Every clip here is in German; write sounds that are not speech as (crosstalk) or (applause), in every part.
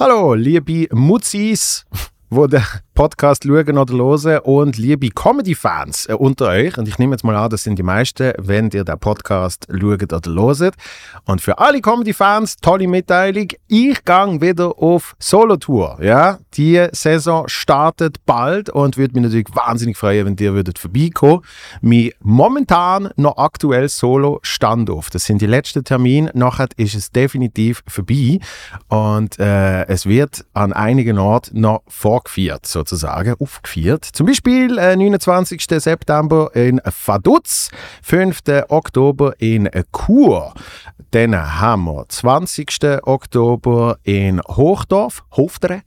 Hallo, liebe Mutzis, wo den Podcast schauen oder hören und liebe Comedy-Fans äh, unter euch. Und ich nehme jetzt mal an, das sind die meisten, wenn ihr den Podcast schaut oder hört. Und für alle Comedy-Fans, tolle Mitteilung, ich gehe wieder auf Solo-Tour. Ja? Die Saison startet bald und würde mich natürlich wahnsinnig freuen, wenn ihr würdet vorbeikommen. Mein momentan noch aktuell Solo-Standoff. Das sind die letzten Termine. Nachher ist es definitiv vorbei. Und äh, es wird an einigen Orten noch vorgeführt, sozusagen sozusagen aufgeführt. Zum Beispiel äh, 29. September in Vaduz, 5. Oktober in Chur, dann haben wir 20. Oktober in Hochdorf, Hoftere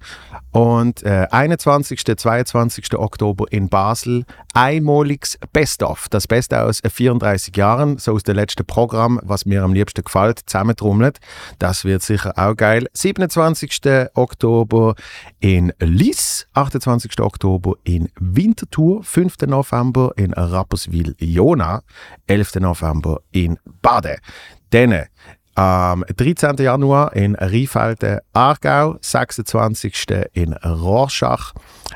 und äh, 21. 22. Oktober in Basel einmaliges Best-of. Das Beste aus 34 Jahren, so aus dem letzten Programm, was mir am liebsten gefällt, zusammentrommelt. Das wird sicher auch geil. 27. Oktober in Liss, 28. Oktober in Winterthur, 5. November in Rapperswil-Jona, 11. November in Bade. Dann am 13. Januar in Rheinfelden, Aargau, 26. in Rorschach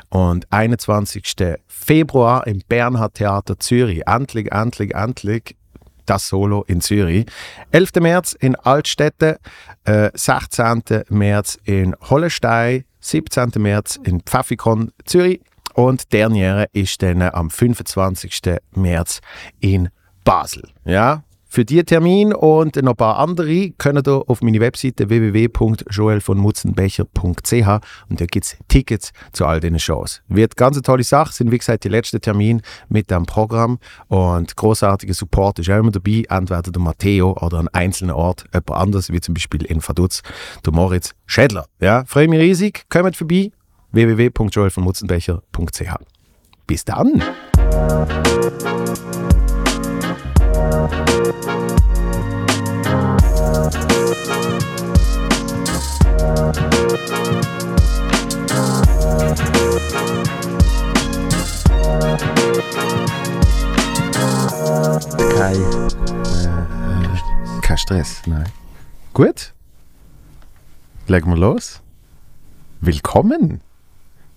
und 21. Februar im Bernhard Theater Zürich. Endlich, endlich, endlich das Solo in Zürich. 11. März in Altstädte, äh, 16. März in Hollestein, 17. März in Pfaffikon Zürich und Derniere ist dann am 25. März in Basel. Ja, für diesen Termin und noch ein paar andere könnt ihr auf meine Webseite www.joelvonmutzenbecher.ch und da gibt es Tickets zu all diesen Shows. Wird ganz eine tolle Sache, sind wie gesagt die letzten Termine mit dem Programm und großartiger Support ist auch immer dabei, entweder der Matteo oder an einzelnen Ort jemand anders, wie zum Beispiel in Vaduz, der Moritz Schädler. Ja, freue mich riesig, kommt vorbei, www.joelvonmutzenbecher.ch. Bis dann! Kein, Stress, nein. Gut, legen wir los. Willkommen.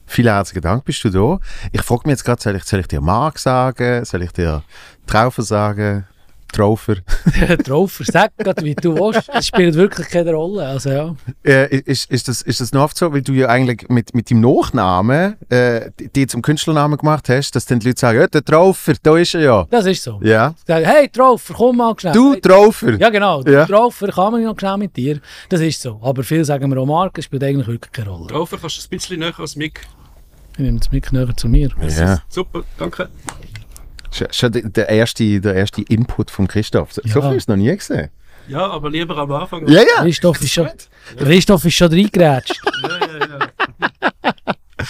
Vielen herzlichen Dank, bist du da. Ich frage mich jetzt gerade, soll ich, soll ich dir Mark sagen? Soll ich dir Traufer sagen? Traufer? (laughs) Traufer, sag gerade, wie du willst. Das spielt wirklich keine Rolle. Also, ja. Äh, ist, ist, das, ist das noch oft so, weil du ja eigentlich mit, mit deinem Nachnamen äh, die zum Künstlernamen gemacht hast, dass dann die Leute sagen, ja, der Traufer, da ist er ja. Das ist so. Ja. Sagen, hey Traufer, komm mal schnell. Du Traufer. Ja genau, Ja. ja. Traufer, kann man noch schnell mit dir. Das ist so. Aber viele sagen mir auch Mark, das spielt eigentlich wirklich keine Rolle. Laufer, kannst du ein bisschen näher als Mick? Ich nehme das mit näher zu mir. Ja. Super, danke. Schon, der, erste, der erste Input von Christoph. So, so Ja. viel ist noch nie gesehen. Ja, aber lieber am Anfang. Ja, ja. Christoph ist schon, Christoph ist schon reingeratscht. (laughs) ja, ja, ja.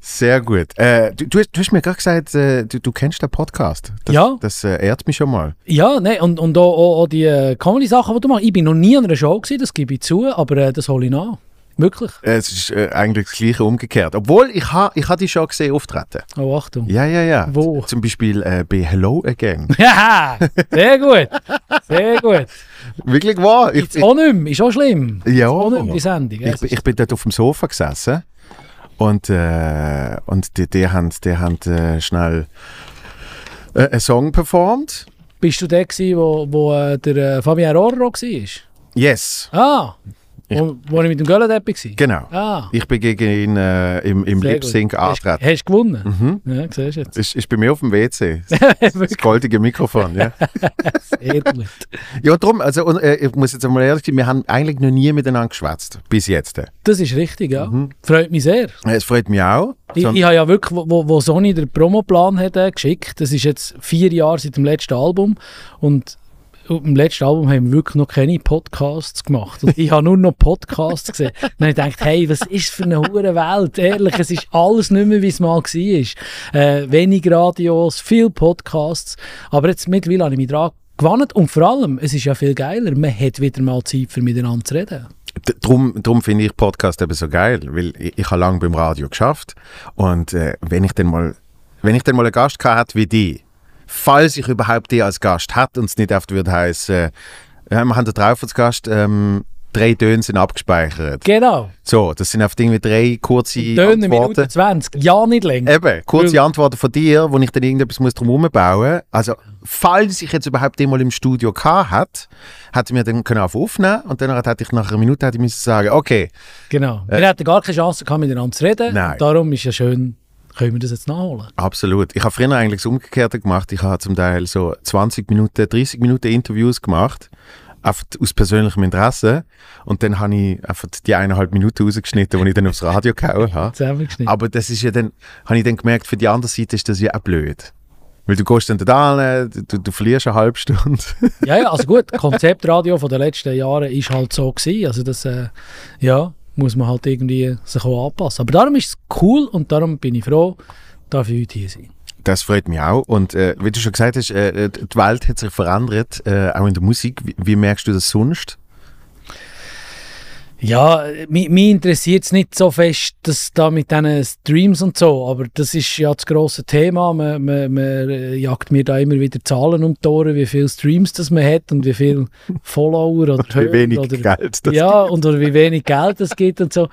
Sehr gut. Äh, du, du, hast- du hast mir gerade gesagt, äh, du, du kennst den Podcast. Das, Ja. Das äh, ehrt mich schon mal. Ja, nein, und, und auch, auch, auch die äh, Comedy-Sachen, die du machst. Ich bin noch nie an einer Show gewesen, das gebe ich zu, aber äh, das hole ich nach. Wirklich. Äh, Es ist äh, eigentlich das Gleiche umgekehrt. Obwohl, ich habe ich ha die schon gesehen auftreten. Oh, Achtung. Ja, ja, ja. Wo? Z- Zum Beispiel äh, bei Hello Again. (laughs) Ja, sehr gut. Sehr gut. Wirklich wahr. Ich, Jetzt auch nicht mehr, ist auch schlimm. Ja. Auch nicht mehr, die Sendung. ich, ich, ich bin dort auf dem Sofa gesessen und, äh, und die, die haben, die haben äh, schnell äh, einen Song performt. Bist du der gewesen, wo, wo äh, der Fabian Rorro war? Yes, Ah, Ich- wo, wo ich mit dem Göllendeppich war? genau. Ah, Ich bin gegen ihn äh, im, im Lip. Sync Hast, angetreten. hast du gewonnen? Mhm. Ja, siehst jetzt. Ist, ist bei mir auf dem WC. (laughs) Das goldige Mikrofon, ja. (laughs) Sehr gut. Ja, darum, also, und, äh, ich muss jetzt einmal ehrlich sein, wir haben eigentlich noch nie miteinander geschwätzt. Bis jetzt. Äh, Das ist richtig, ja. Freut mich sehr. Es freut mich auch. Ich, ich habe ja wirklich, wo- wo, wo Sony den Promoplan hat, äh, geschickt, das ist jetzt vier Jahre seit dem letzten Album und im letzten Album haben wir wirklich noch keine Podcasts gemacht. Und ich habe nur noch Podcasts gesehen. Und dann habe ich gedacht, hey, was ist für eine hure Welt? Ehrlich, es ist alles nicht mehr, wie es mal war. Äh, wenig Radios, viel Podcasts. Aber jetzt mittlerweile habe ich mich dran gewandt. Und vor allem, es ist ja viel geiler, man hat wieder mal Zeit, für miteinander zu reden. D- Drum, finde ich Podcast eben so geil, weil ich, ich habe lange beim Radio geschafft und äh, wenn ich dann mal, wenn ich dann mal einen Gast hätte wie die, falls ich überhaupt die als Gast hatte und es nicht oft würde heißen, äh, wir haben da drauf als Gast, ähm, drei Töne sind abgespeichert. Genau. So, das sind einfach irgendwie drei kurze Töne Minute Antworten. 20. Ja, nicht länger. Eben, kurze Weil- Antworten von dir, wo ich dann irgendetwas muss drum herum bauen Also, falls ich jetzt überhaupt den mal im Studio gehabt hätte, hätte ich mir dann können auf aufnehmen und dann hätte ich nach einer Minute hätte ich müssen sagen, okay, Genau. Wir hätten gar keine Chance gehabt, miteinander zu reden. Nein. Darum ist ja schön, können wir das jetzt nachholen. absolut. Ich habe früher eigentlich das Umgekehrte gemacht. Ich habe zum Teil so 20 Minuten, 30 Minuten Interviews gemacht, einfach aus persönlichem Interesse. Und dann habe ich einfach die eineinhalb Minuten rausgeschnitten, die ich dann aufs Radio gehauen habe. Aber das ist ja dann, habe ich dann gemerkt, für die andere Seite ist das ja auch blöd. Weil du gehst dann da du, du verlierst eine halbe Stunde. Ja, ja, also gut, Konzeptradio von den letzten Jahren ist halt so gewesen. Also das, äh, ja, muss man halt irgendwie sich auch anpassen. Aber darum ist es cool und darum bin ich froh, darf ich heute hier sein. Das freut mich auch. Und äh, wie du schon gesagt hast, äh, die Welt hat sich verändert, äh, auch in der Musik. Wie, wie merkst du das sonst? Ja, mich, mich interessiert es nicht so fest, dass da mit diesen Streams und so, aber das ist ja das grosse Thema. Man, man, man äh, jagt mir da immer wieder Zahlen um die Ohren, wie viele Streams das man hat und wie viele (laughs) Follower oder Wie Hörer wenig oder Geld das ja, und oder wie wenig Geld es gibt und so.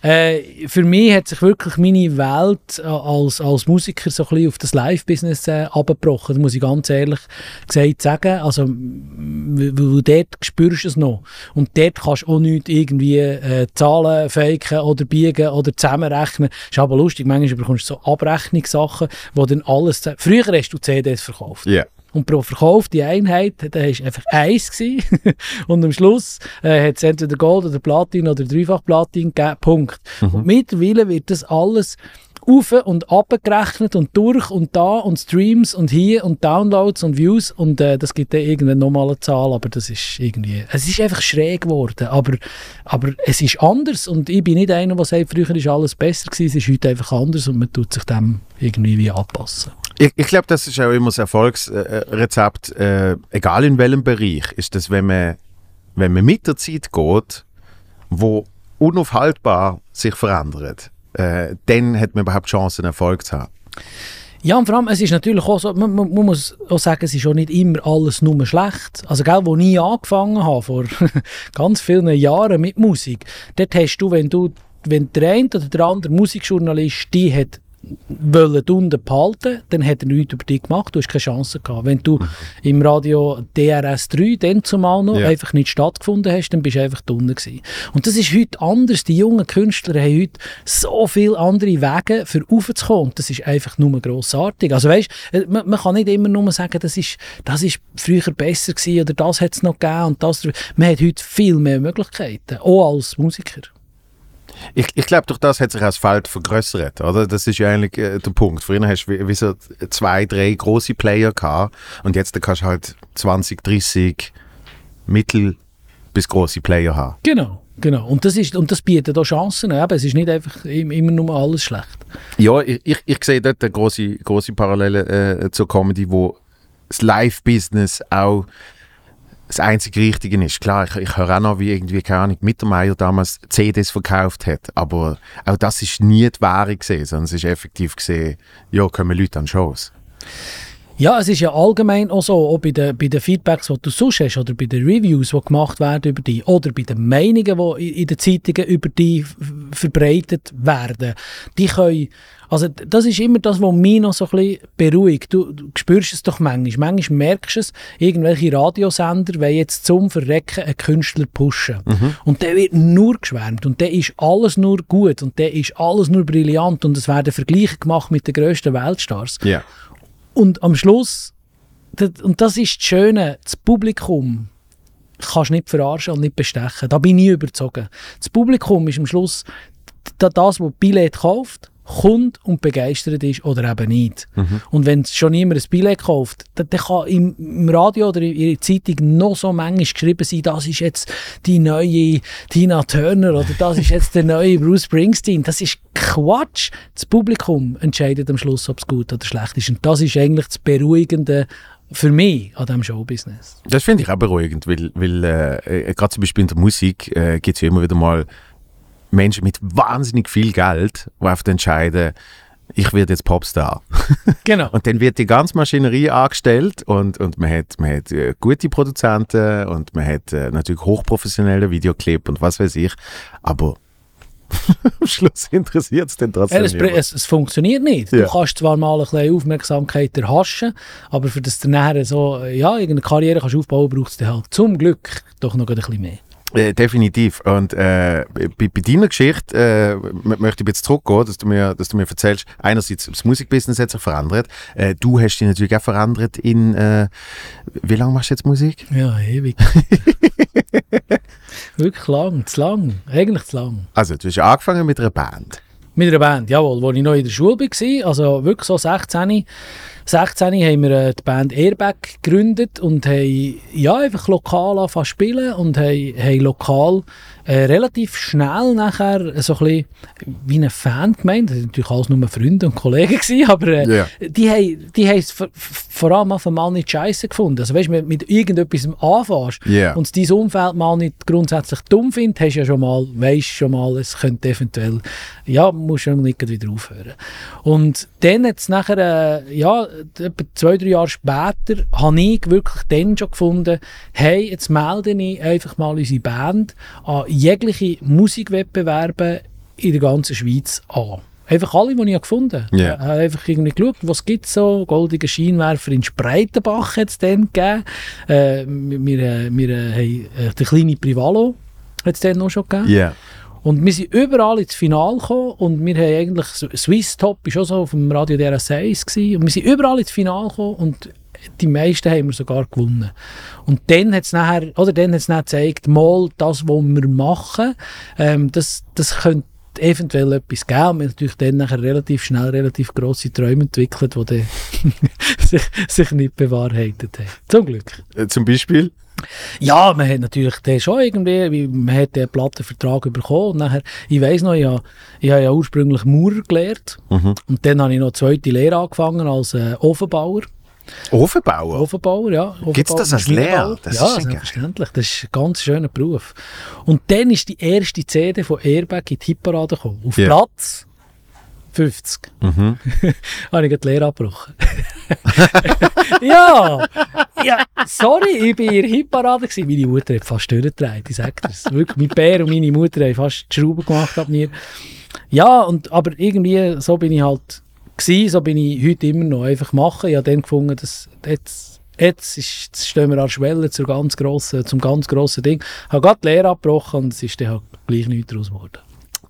Äh, für mich hat sich wirklich meine Welt äh, als, als Musiker so ein bisschen auf das Live-Business äh, abgebrochen. Das muss ich ganz ehrlich gesagt sagen. Also, weil dort spürst du es noch. Und dort kannst du auch nicht irgendwie äh, Zahlen faken oder biegen oder zusammenrechnen. Ist aber lustig, manchmal bekommst du so Abrechnungssachen, wo dann alles... Früher hast du CDs verkauft. Ja. Und pro verkaufte Einheit, da war einfach eins. (laughs) Und am Schluss äh, hat es entweder Gold oder Platin oder Dreifach Platin gegeben. Punkt. Und mittlerweile wird das alles auf und abgerechnet und durch und da und Streams und hier und Downloads und Views und äh, das gibt dann irgendeine normale Zahl, aber das ist irgendwie, es ist einfach schräg geworden, aber, aber es ist anders und ich bin nicht einer, der sagt, früher ist alles besser gewesen, es ist heute einfach anders und man tut sich dem irgendwie wie anpassen. Ich, ich glaube, das ist auch immer das Erfolgsrezept, äh, egal in welchem Bereich, ist das, wenn man, wenn man mit der Zeit geht, wo unaufhaltbar sich verändert, äh, dann hat man überhaupt Chancen, Erfolg zu haben. Ja, und vor allem, es ist natürlich auch so, man, man, muss auch sagen, es ist auch nicht immer alles nur schlecht. Also, gell, wo ich angefangen habe, vor (laughs) ganz vielen Jahren mit Musik, dort hast du, wenn du, wenn der eine oder der andere Musikjournalist die hat wollen unten behalten, dann hat er nichts über dich gemacht, du hast keine Chance gehabt. Wenn du im Radio DRS3 dann zumal noch Ja. einfach nicht stattgefunden hast, dann bist du einfach unten gewesen. Und das ist heute anders. Die jungen Künstler haben heute so viele andere Wege für raufzukommen. Das ist einfach nur grossartig. Also weißt, äh, man, man kann nicht immer nur sagen, das ist, das ist früher besser gewesen oder das hat es noch gegeben und das. Man hat heute viel mehr Möglichkeiten, auch als Musiker. Ich, ich glaube, durch das hat sich das Feld vergrößert, oder? Das ist ja eigentlich äh, der Punkt. Früher hast du wie, so zwei, drei große Player gehabt und jetzt kannst du halt 20, 30 mittel- bis große Player haben. Genau. Genau. Und das, ist, und das bietet auch Chancen. Eben, es ist nicht einfach im- immer nur alles schlecht. Ja, ich, ich, ich sehe dort eine große, große Parallele äh, zur Comedy, wo das Live-Business auch das einzige Richtige ist. Klar, ich, ich höre auch noch, wie irgendwie, keine Ahnung, Mittermeier damals CDs verkauft hat, aber auch das ist nie die Ware gesehen, sondern es ist effektiv gesehen, ja, kommen Leute an Shows. Ja, es ist ja allgemein auch so, auch bei den, bei den Feedbacks, die du sonst hast, oder bei den Reviews, die gemacht werden über dich, oder bei den Meinungen, die in den Zeitungen über dich verbreitet werden, die können, also das ist immer das, was mich noch so ein bisschen beruhigt. Du, du spürst es doch manchmal, manchmal merkst du es, irgendwelche Radiosender wollen jetzt zum Verrecken einen Künstler pushen. Und der wird nur geschwärmt und der ist alles nur gut und der ist alles nur brillant und es werden Vergleiche gemacht mit den grössten Weltstars. Ja. Und am Schluss, und das ist das Schöne, das Publikum kannst du nicht verarschen und nicht bestechen. Da bin ich überzogen. Das Publikum ist am Schluss das, was Billett kauft, kommt und begeistert ist oder eben nicht. Und wenn schon niemand ein Billett kauft, dann, dann kann im, im Radio oder in der Zeitung noch so manchmal geschrieben sein, das ist jetzt die neue Tina Turner oder das ist jetzt der neue Bruce Springsteen. Das ist Quatsch. Das Publikum entscheidet am Schluss, ob es gut oder schlecht ist. Und das ist eigentlich das Beruhigende für mich an diesem Showbusiness. Das finde ich auch beruhigend, weil, weil äh, äh, gerade zum Beispiel in der Musik äh, gibt es ja immer wieder mal Menschen mit wahnsinnig viel Geld, die einfach entscheiden, ich werde jetzt Popstar. (laughs) Genau. Und dann wird die ganze Maschinerie angestellt und, und man hat, man hat äh, gute Produzenten und man hat äh, natürlich hochprofessionelle Videoclip und was weiß ich. Aber (laughs) am Schluss interessiert es dann trotzdem Ja, es, es, funktioniert nicht. Ja. Du kannst zwar mal ein bisschen Aufmerksamkeit erhaschen, aber für das du nachher so, ja, irgendeine Karriere kannst aufbauen, braucht es dann halt zum Glück doch noch ein bisschen mehr. Äh, definitiv. Und äh, bei, bei deiner Geschichte äh, möchte ich jetzt zurückgehen, dass du, mir, dass du mir erzählst, einerseits das Musikbusiness hat sich verändert. Äh, du hast dich natürlich auch verändert in, äh, wie lange machst du jetzt Musik? Ja, ewig. (laughs) Wirklich lang, zu lang, eigentlich zu lang. Also, du hast angefangen mit einer Band. Mit einer Band, jawohl, wo ich noch in der Schule war, also wirklich so 16. 16 haben wir äh, die Band Airbag gegründet und haben ja, einfach lokal angefangen zu spielen und haben, haben lokal äh, relativ schnell nachher so ein bisschen wie ein Fan gemeint. Das waren natürlich alles nur Freunde und Kollegen, (laughs) gewesen, aber äh, Ja. die haben die es vor, allem auf einmal nicht scheiße gefunden. Also weißt du, mit, mit irgendetwas anfängst Ja. und dein Umfeld mal nicht grundsätzlich dumm findet, hast du ja schon mal, weißt schon mal, es könnte eventuell, ja, musst du nicht wieder aufhören. Und dann jetzt nachher, äh, ja, etwa zwei, drei Jahre später, habe ich wirklich dann schon gefunden, hey, jetzt melde ich einfach mal unsere Band an jegliche Musikwettbewerbe in der ganzen Schweiz an. Einfach alle, die ich gefunden habe. Ja. Ich habe einfach irgendwie geschaut, was gibt es so. Goldige Scheinwerfer in Spreitenbach hat es dann gegeben. Äh, wir wir, wir äh, haben äh, den kleinen Privalo hat es dann noch schon gegeben. Ja. Und wir sind überall ins Finale gekommen und wir haben eigentlich, Swiss Top war auch so auf dem Radio DRS 1 gewesen, und wir sind überall ins Finale gekommen und die meisten haben wir sogar gewonnen. Und dann hat es nachher, oder dann hat's nachher gezeigt, mal das, was wir machen, ähm, das, das könnte eventuell etwas geben. Und wir haben natürlich dann nachher relativ schnell relativ grosse Träume entwickelt, die dann (laughs) sich, sich nicht bewahrheitet haben. Zum Glück. Äh, zum Beispiel? Ja, man hat natürlich den schon irgendwie, wie- man hat den Plattenvertrag bekommen und nachher, ich weiss noch, ich habe, ich habe ja ursprünglich Maurer gelernt Mhm. und dann habe ich noch eine zweite Lehre angefangen als äh, Ofenbauer. Ofenbauer? Ofenbauer, ja. Gibt's das als Maschinenbauer. Lehre? Das ja, ist selbstverständlich. Das ist ein ganz schöner Beruf. Und dann ist die erste CD von Airbag in die Hitparade gekommen. Auf Ja. Platz 50. Mhm. (laughs) habe ich die Lehre abgebrochen. (laughs) ja, ja, sorry, ich war in der Hitparade. gewesen. Meine Mutter hat fast durchgedreht, ich sage das. Wirklich, mein Bär und meine Mutter haben fast die Schrauben gemacht ab mir. Ja, und, aber irgendwie, so bin ich halt gewesen, so bin ich heute immer noch einfach machen. Ich habe dann gefunden, dass jetzt, jetzt, ist, jetzt stehen wir an der Schwelle zur ganz grossen, zum ganz grossen Ding. Ich habe gerade die Lehre abgebrochen und es ist dann halt gleich nichts daraus geworden.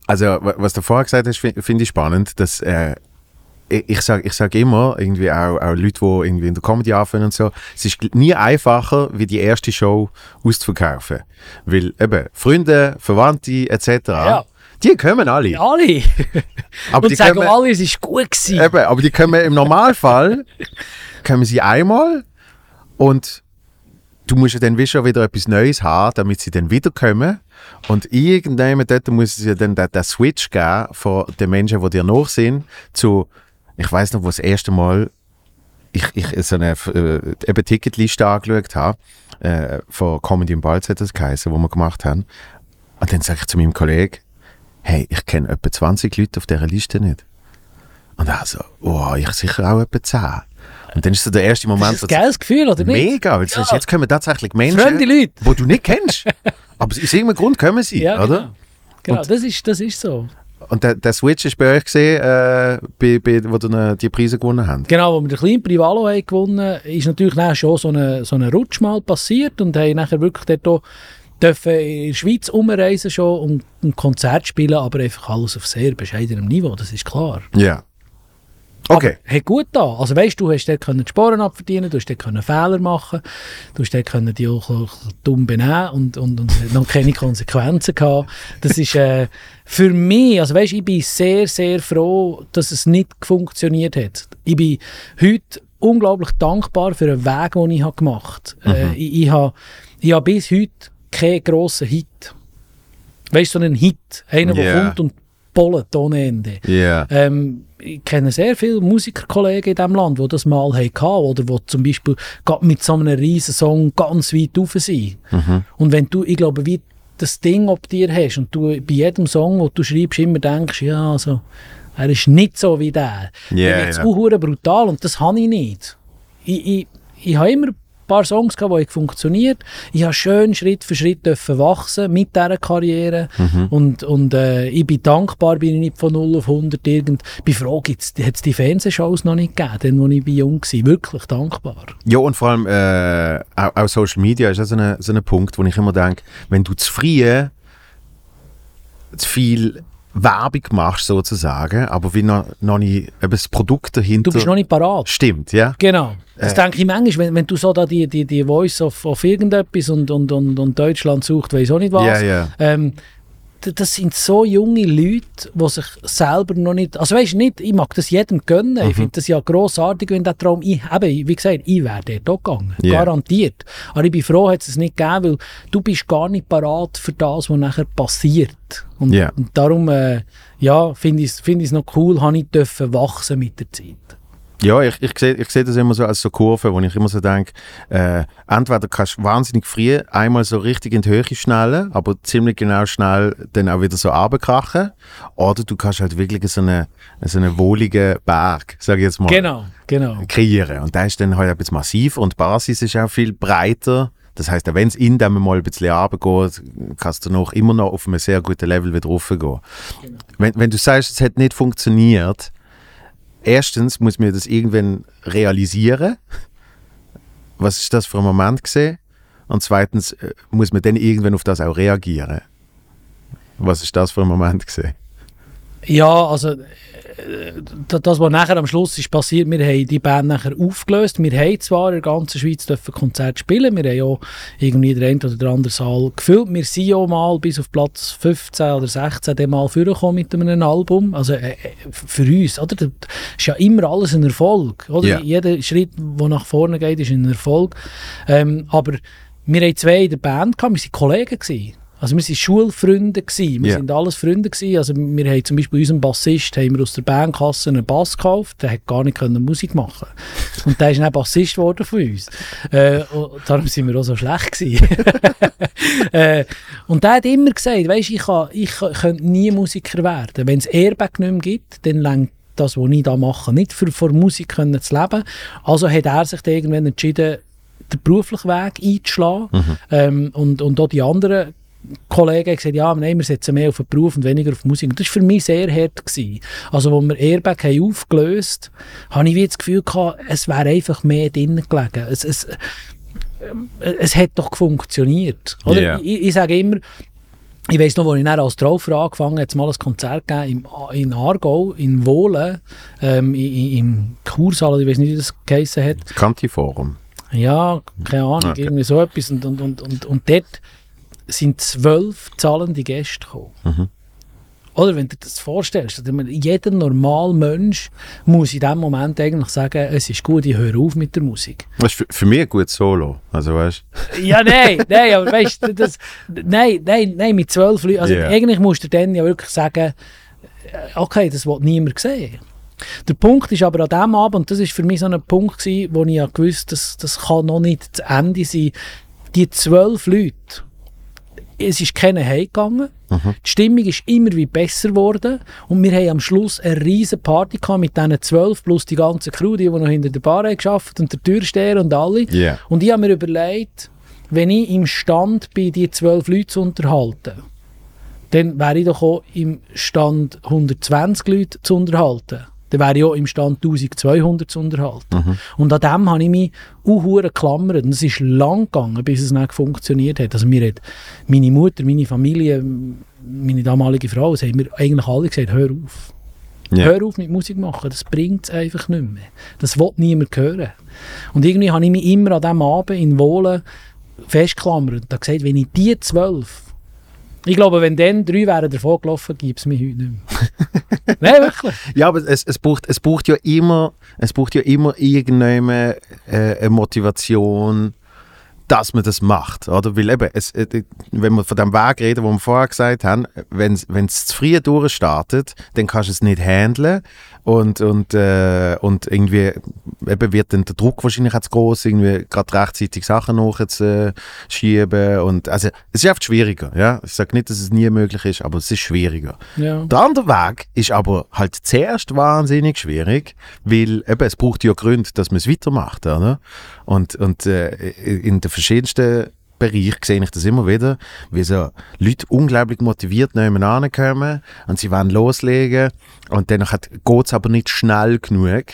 Also, wa- was du vorher gesagt hast, fi- finde ich spannend, dass äh, ich, sage ich sag immer, irgendwie auch, auch Leute, die irgendwie in der Comedy anfangen und so, es ist nie einfacher, wie die erste Show auszuverkaufen. Weil eben Freunde, Verwandte etc., Ja. Die kommen alle. Alle! (laughs) aber, und die sagen kommen, alle, es war gut. Gewesen. eben, aber die kommen im Normalfall (laughs) kommen sie einmal und du musst ja dann schon wieder etwas Neues haben, damit sie dann wiederkommen. Und irgendjemand dort muss es ja dann den, den Switch geben von den Menschen, die dir nach sind, zu, ich weiß noch, wo das erste Mal ich, ich so eine äh, eben Ticketliste angeschaut habe, äh, von Comedy im Balz hat das geheißen, wo wir gemacht haben. Und dann sage ich zu meinem Kollegen, hey, ich kenne etwa 20 Leute auf dieser Liste nicht. Und er so, oh, ich sicher auch etwa 10. Und dann ist so der erste Moment, Das ist ein geiles Gefühl, oder nicht? Mega, weil sagst, jetzt kommen tatsächlich Menschen, Fremde Leute. die du nicht kennst. (laughs) Aber aus irgendeinem Grund kommen sie, Ja, oder? genau. Genau, das ist, das ist so. Und der, der Switch ist bei euch gesehen, äh, bei, bei, wo du die Preise gewonnen habt. Genau, als wir den kleinen Privalo haben gewonnen ist natürlich nachher schon so eine, so eine Rutsch mal passiert und haben nachher wirklich dort dürfen in der Schweiz umreisen schon und ein Konzert spielen, aber einfach alles auf sehr bescheidenem Niveau, das ist klar. Ja. Okay. Aber hat gut da. Also weißt du, hast dort können die Sporen abverdienen, du hast dort können Fehler machen, du hast dort können die auch bisschen dumm benehmen und, und, und noch keine (laughs) Konsequenzen gehabt. Das ist äh, für mich, also weißt, ich bin sehr, sehr froh, dass es nicht funktioniert hat. Ich bin heute unglaublich dankbar für den Weg, den ich habe gemacht habe. Äh, ich, ich habe ich habe bis heute keinen grossen Hit. Weißt du, so einen Hit, einer, der kommt und bollet ohne Ende. Ja. Ähm, ich kenne sehr viele Musikerkollegen in diesem Land, die das mal hatten oder die zum Beispiel mit so einem riesen Song ganz weit rauf sind. Und wenn du, ich glaube, wie das Ding ob dir hast und du bei jedem Song, den du schreibst, immer denkst, ja, also, Er ist nicht so wie der. Ja, der wird ja. yeah, brutal und das habe ich nicht. Ich, ich, ich habe immer ein paar Songs gehabt, die funktioniert. Ich habe schön Schritt für Schritt dürfen wachsen mit dieser Karriere Mhm. und, und äh, ich bin dankbar, bin ich nicht von 0 auf 100 irgend. Ich bin froh, hat es die Fernsehshows noch nicht gegeben, dann, als ich jung war. Wirklich dankbar. Ja, und vor allem äh, auch, auch Social Media ist ja so ein so eine Punkt, wo ich immer denke, wenn du zu früh zu viel Werbung machst, sozusagen, aber wie noch, noch nicht eben das Produkt dahinter Du bist noch nicht parat. stimmt, ja? Genau. Das Äh. denke ich manchmal, wenn, wenn du so da die, die, die Voice auf, auf irgendetwas und, und, und, und Deutschland sucht, weiß auch nicht was. Ja, ja. Ähm, das sind so junge Leute, die sich selber noch nicht. Also weißt du nicht, ich mag das jedem gönnen. Mhm. Ich finde das ja grossartig, wenn der Traum. Ich, eben, wie gesagt, ich wäre dort auch gegangen. Ja. Garantiert. Aber ich bin froh, hat es nicht gegeben, weil du bist gar nicht parat für das, was nachher passiert. Und, Ja. und darum äh, ja, finde ich es find noch cool, habe ich dürfen wachsen mit der Zeit. Ja, ich, ich sehe ich seh das immer so als so Kurve, wo ich immer so denke, äh, entweder kannst du wahnsinnig früh einmal so richtig in die Höhe schnellen, aber ziemlich genau schnell dann auch wieder so runterkrachen, oder du kannst halt wirklich so einen so eine wohligen Berg, sage ich jetzt mal, Genau, genau. kreieren. Und der ist dann halt ein bisschen massiv und die Basis ist auch viel breiter. Das heißt, wenn es in dem mal ein bisschen runtergeht, kannst du noch immer noch auf einem sehr guten Level wieder raufgehen. Wenn, wenn du sagst, es hat nicht funktioniert, erstens muss man das irgendwann realisieren. Was ist das für ein Moment gesehen? Und zweitens äh, muss man dann irgendwann auf das auch reagieren. Was ist das für ein Moment gesehen? Ja, also äh, das, was nachher am Schluss ist passiert, wir haben die Band nachher aufgelöst. Wir haben zwar in der ganzen Schweiz dürfen Konzerte spielen, wir haben ja irgendwie den einen oder den anderen Saal gefüllt. Wir sind ja mal bis auf Platz 15 oder 16 dann mal vorgekommen mit einem Album. Also äh, äh, für uns, oder? Das ist ja immer alles ein Erfolg, oder? Ja. Jeder Schritt, der nach vorne geht, ist ein Erfolg. Ähm, aber wir haben zwei in der Band gehabt, wir waren Kollegen. Gewesen. Also wir waren Schulfreunde, gewesen. wir sind alles Freunde. Gewesen. Also wir haben zum Beispiel unserem Bassist haben wir aus der Bandkasse einen Bass gekauft, der hat gar nicht können Musik machen (laughs) Und der ist dann Bassist geworden von uns. Äh, und darum sind wir auch so schlecht gewesen. (laughs) äh, und der hat immer gesagt, weisst, ich, kann, ich könnte nie Musiker werden. Wenn es Airbag nicht mehr gibt, dann lenkt das, was ich da mache, nicht für vor Musik können zu leben. Also hat er sich irgendwann entschieden, den beruflichen Weg einzuschlagen. Ähm, und, und auch die anderen Kollegen gesagt, ja, nein, wir setzen mehr auf den Beruf und weniger auf die Musik. Und das war für mich sehr hart. Gewesen. Also, als wir Airbag haben aufgelöst haben, habe ich wie das Gefühl gehabt, es wäre einfach mehr drin gelegen. Es, es, ähm, es hat doch funktioniert. Oder? Ja. Ich, ich sage immer, ich weiss noch, als ich als Traufer angefangen habe, hat es mal ein Konzert gegeben im, in Aargau, in Wohlen, ähm, im Kursaal, ich weiß nicht, wie das geheissen hat. Das Kanti-Forum. Ja, keine Ahnung, Okay. irgendwie so etwas. Und, und, und, und, und dort sind zwölf zahlende Gäste gekommen. Mhm. Oder wenn du dir das vorstellst, dass man- jeder normale Mensch muss in dem Moment eigentlich sagen, es ist gut, ich höre auf mit der Musik. Das ist für, für mich ein gutes Solo. Also weißt Ja, nein, (laughs) nein, aber weißt du, das, nein, nein, nein, mit zwölf Leuten, also Ja. eigentlich musst du dann ja wirklich sagen, äh, okay, das will niemand sehen. Der Punkt ist aber an dem Abend, und das ist für mich so ein Punkt gewesen, wo ich ja gewusst, das, das kann noch nicht zu Ende sein, die zwölf Leute, es ist keiner heimgegangen, die Stimmung ist immer wie besser geworden und wir haben am Schluss eine riesige Party gehabt mit diesen zwölf plus die ganze Crew, die, die noch hinter der Bar haben gearbeitet und der Türsteher und alle. Ja. Und ich habe mir überlegt, wenn ich im Stand bin, die zwölf Leute zu unterhalten, dann wäre ich doch auch im Stand 120 Leute zu unterhalten. Dann wäre ich auch im Stand 1200 zu unterhalten. Und an dem habe ich mich auch geklammert. Und es ist lang gegangen, bis es nicht funktioniert hat. Also mir hat meine Mutter, meine Familie, meine damalige Frau, es haben mir eigentlich alle gesagt, hör auf. Ja. Hör auf mit Musik machen, das bringt es einfach nicht mehr. Das will niemand hören. Und irgendwie habe ich mich immer an diesem Abend in Wohlen festgeklammert und gesagt, wenn ich die zwölf, ich glaube, wenn dann drei wären davon gelaufen, gibt es mich heute nicht mehr. (laughs) Nein, wirklich. Ja, aber es, es, braucht, es braucht ja immer, es braucht ja immer irgendeine äh, Motivation, dass man das macht, oder? Weil eben, es, äh, wenn wir von dem Weg reden, wo wir vorher gesagt haben, wenn es zu früh durchstartet, dann kannst du es nicht handeln und, und, äh, und irgendwie eben wird dann der Druck wahrscheinlich auch zu groß, irgendwie gerade rechtzeitig Sachen nachzuschieben und also es ist einfach schwieriger, ja. Ich sage nicht, dass es nie möglich ist, aber es ist schwieriger. Ja. Der andere Weg ist aber halt zuerst wahnsinnig schwierig, weil eben, es braucht ja Gründe, dass man es weitermacht. Oder? Und, und äh, in den verschiedensten Bereichen sehe ich das immer wieder, wie so Leute unglaublich motiviert nebeneinander kommen und sie wollen loslegen und dann geht es aber nicht schnell genug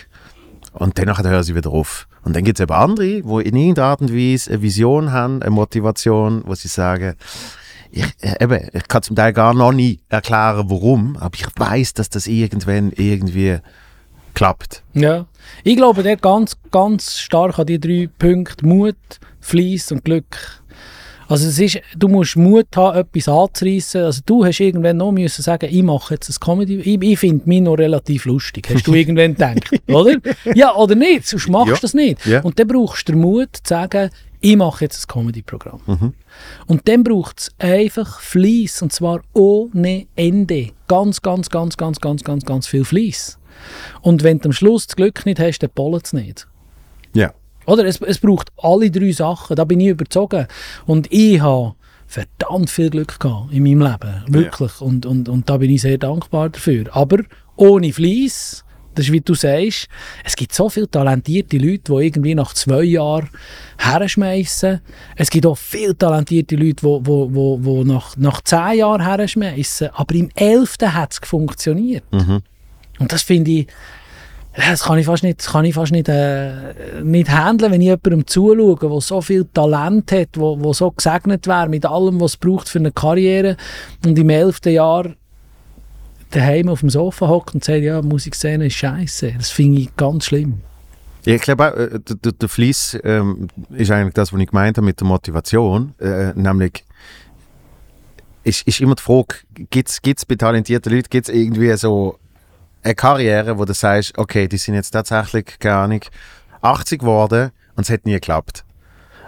und dann hören sie wieder auf. Und dann gibt es eben andere, die in irgendeiner Art und Weise eine Vision haben, eine Motivation, wo sie sagen, ich, äh, eben, ich kann zum Teil gar noch nie erklären, warum, aber ich weiß, dass das irgendwann irgendwie klappt. Ja. Ich glaube, der ganz, ganz stark an die drei Punkte Mut, Fleiss und Glück. Also es ist, du musst Mut haben, etwas anzureissen. Also du hast irgendwann noch müssen sagen, ich mache jetzt ein Comedy. Ich, ich finde mich noch relativ lustig. Hast du (laughs) irgendwann gedacht, oder? Ja, oder nicht? Sonst machst du Ja. das nicht. Ja. Und dann brauchst du den Mut zu sagen, ich mache jetzt ein Comedy-Programm. Und dann braucht es einfach Fleiss und zwar ohne Ende. Ganz, ganz, ganz, ganz, ganz, ganz, ganz viel Fleiss. Und wenn du am Schluss das Glück nicht hast, dann bollt es nicht. Ja. Oder? Es, es braucht alle drei Sachen, da bin ich überzogen. Und ich habe verdammt viel Glück gehabt in meinem Leben. Wirklich. Und, und, und da bin ich sehr dankbar dafür. Aber ohne Fleiss, das ist wie du sagst, es gibt so viele talentierte Leute, die irgendwie nach zwei Jahren herschmeißen. Es gibt auch viele talentierte Leute, die, die, die, die nach, nach zehn Jahren herschmeißen. Aber im elften hat es funktioniert. Und das finde ich, ja, das kann ich fast nicht, das kann ich fast nicht, äh, nicht handeln, wenn ich jemandem zuschaue, der so viel Talent hat, wo, wo so gesegnet wäre mit allem, was es braucht für eine Karriere und im elften Jahr daheim auf dem Sofa hockt und sagt, ja, Musikszene ist scheiße. Das finde ich ganz schlimm. Ja, ich glaube äh, der, der, der Fleiss ähm, ist eigentlich das, was ich gemeint habe mit der Motivation. Äh, nämlich, ist, ist immer die Frage, gibt es bei talentierten Leuten irgendwie so eine Karriere, wo du sagst, okay, die sind jetzt tatsächlich, keine Ahnung, 80 geworden und es hat nie geklappt.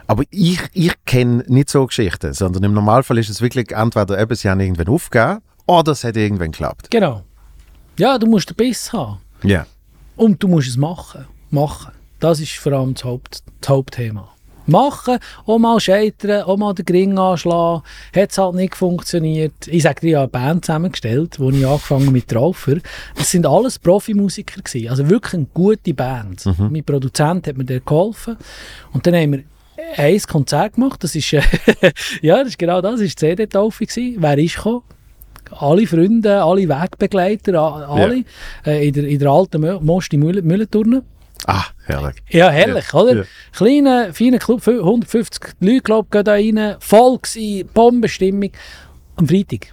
Aber ich, ich kenne nicht so Geschichten, sondern im Normalfall ist es wirklich entweder eben, sie haben irgendwann aufgegeben oder es hat irgendwann geklappt. Genau. Ja, du musst den Biss haben. Ja. Und du musst es machen. Machen. Das ist vor allem das, Haupt, das Hauptthema. Machen, auch mal scheitern, auch mal den Gring anschlagen. Hat es halt nicht funktioniert. Ich sage dir, ich habe eine Band zusammengestellt, wo ich angefangen mit Traufer. Das sind alles Profimusiker gewesen. Also wirklich eine gute Band. Mein Produzent hat mir da geholfen. Und dann haben wir ein Konzert gemacht. Das ist, (laughs) ja, das ist genau das. Das war die CD-Taufe. Wer ist gekommen? alle Freunde, alle Wegbegleiter, alle äh, in, der, in der alten Mö- Most in Mühlenturnen. Ah, herrlich. Ja, herrlich, Ja, oder? ja. Kleiner, feiner Club, fü- 150 Leute, glaube ich, gehen da rein, voll gewesen, Bombenstimmung. Am Freitag.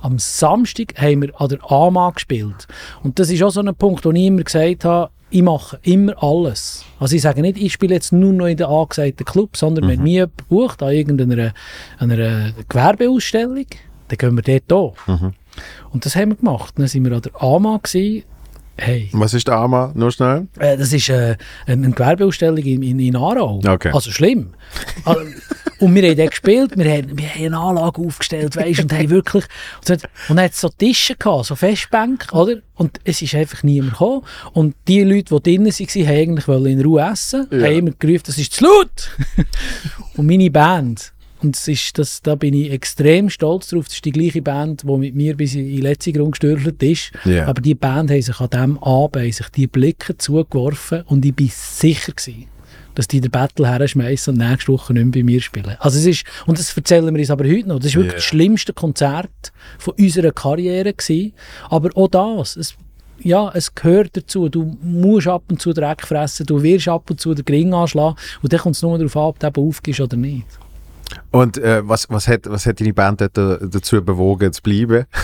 Am Samstag haben wir an der AMA gespielt. Und das ist auch so ein Punkt, wo ich immer gesagt habe, ich mache immer alles. Also ich sage nicht, ich spiele jetzt nur noch in den angesagten Club, sondern wenn mich jemand bucht an irgendeiner einer Gewerbeausstellung, dann gehen wir dort hin. Und das haben wir gemacht. Dann sind wir an der AMA gewesen. Hey, Was ist der Arma? Nur schnell. äh, das ist äh, eine Gewerbeausstellung in, in, in Aarau. Okay. Also schlimm. Also, und wir haben dort gespielt, wir haben, wir haben eine Anlage aufgestellt, weißt, und haben wirklich, und so- und dann hat es so Tische gehabt, so Festbänke, oder? Und es ist einfach niemand gekommen. Und die Leute, die drinnen waren, haben eigentlich in Ruhe essen, Ja. haben immer gerufen, das ist zu laut! (laughs) und meine Band, und das ist, das, da bin ich extrem stolz drauf, das ist die gleiche Band, die mit mir bis in die letzte Grund gestürfelt ist. Ja. Aber die Band haben sich an diesem Abend sich die Blicke zugeworfen und ich bin sicher gewesen, dass die den Battle herschmeißen und nächste Woche nicht mehr bei mir spielen. Also es ist, und das erzählen wir uns aber heute noch, das ist wirklich Ja. das schlimmste Konzert von unserer Karriere gewesen. Aber auch das, es, ja, es gehört dazu. Du musst ab und zu Dreck fressen, du wirst ab und zu den Gring anschlagen und dann kommt es nur darauf an, ob du aufgehst oder nicht. Und äh, was, was, hat, was hat deine Band äh, dazu bewogen, zu bleiben? (laughs)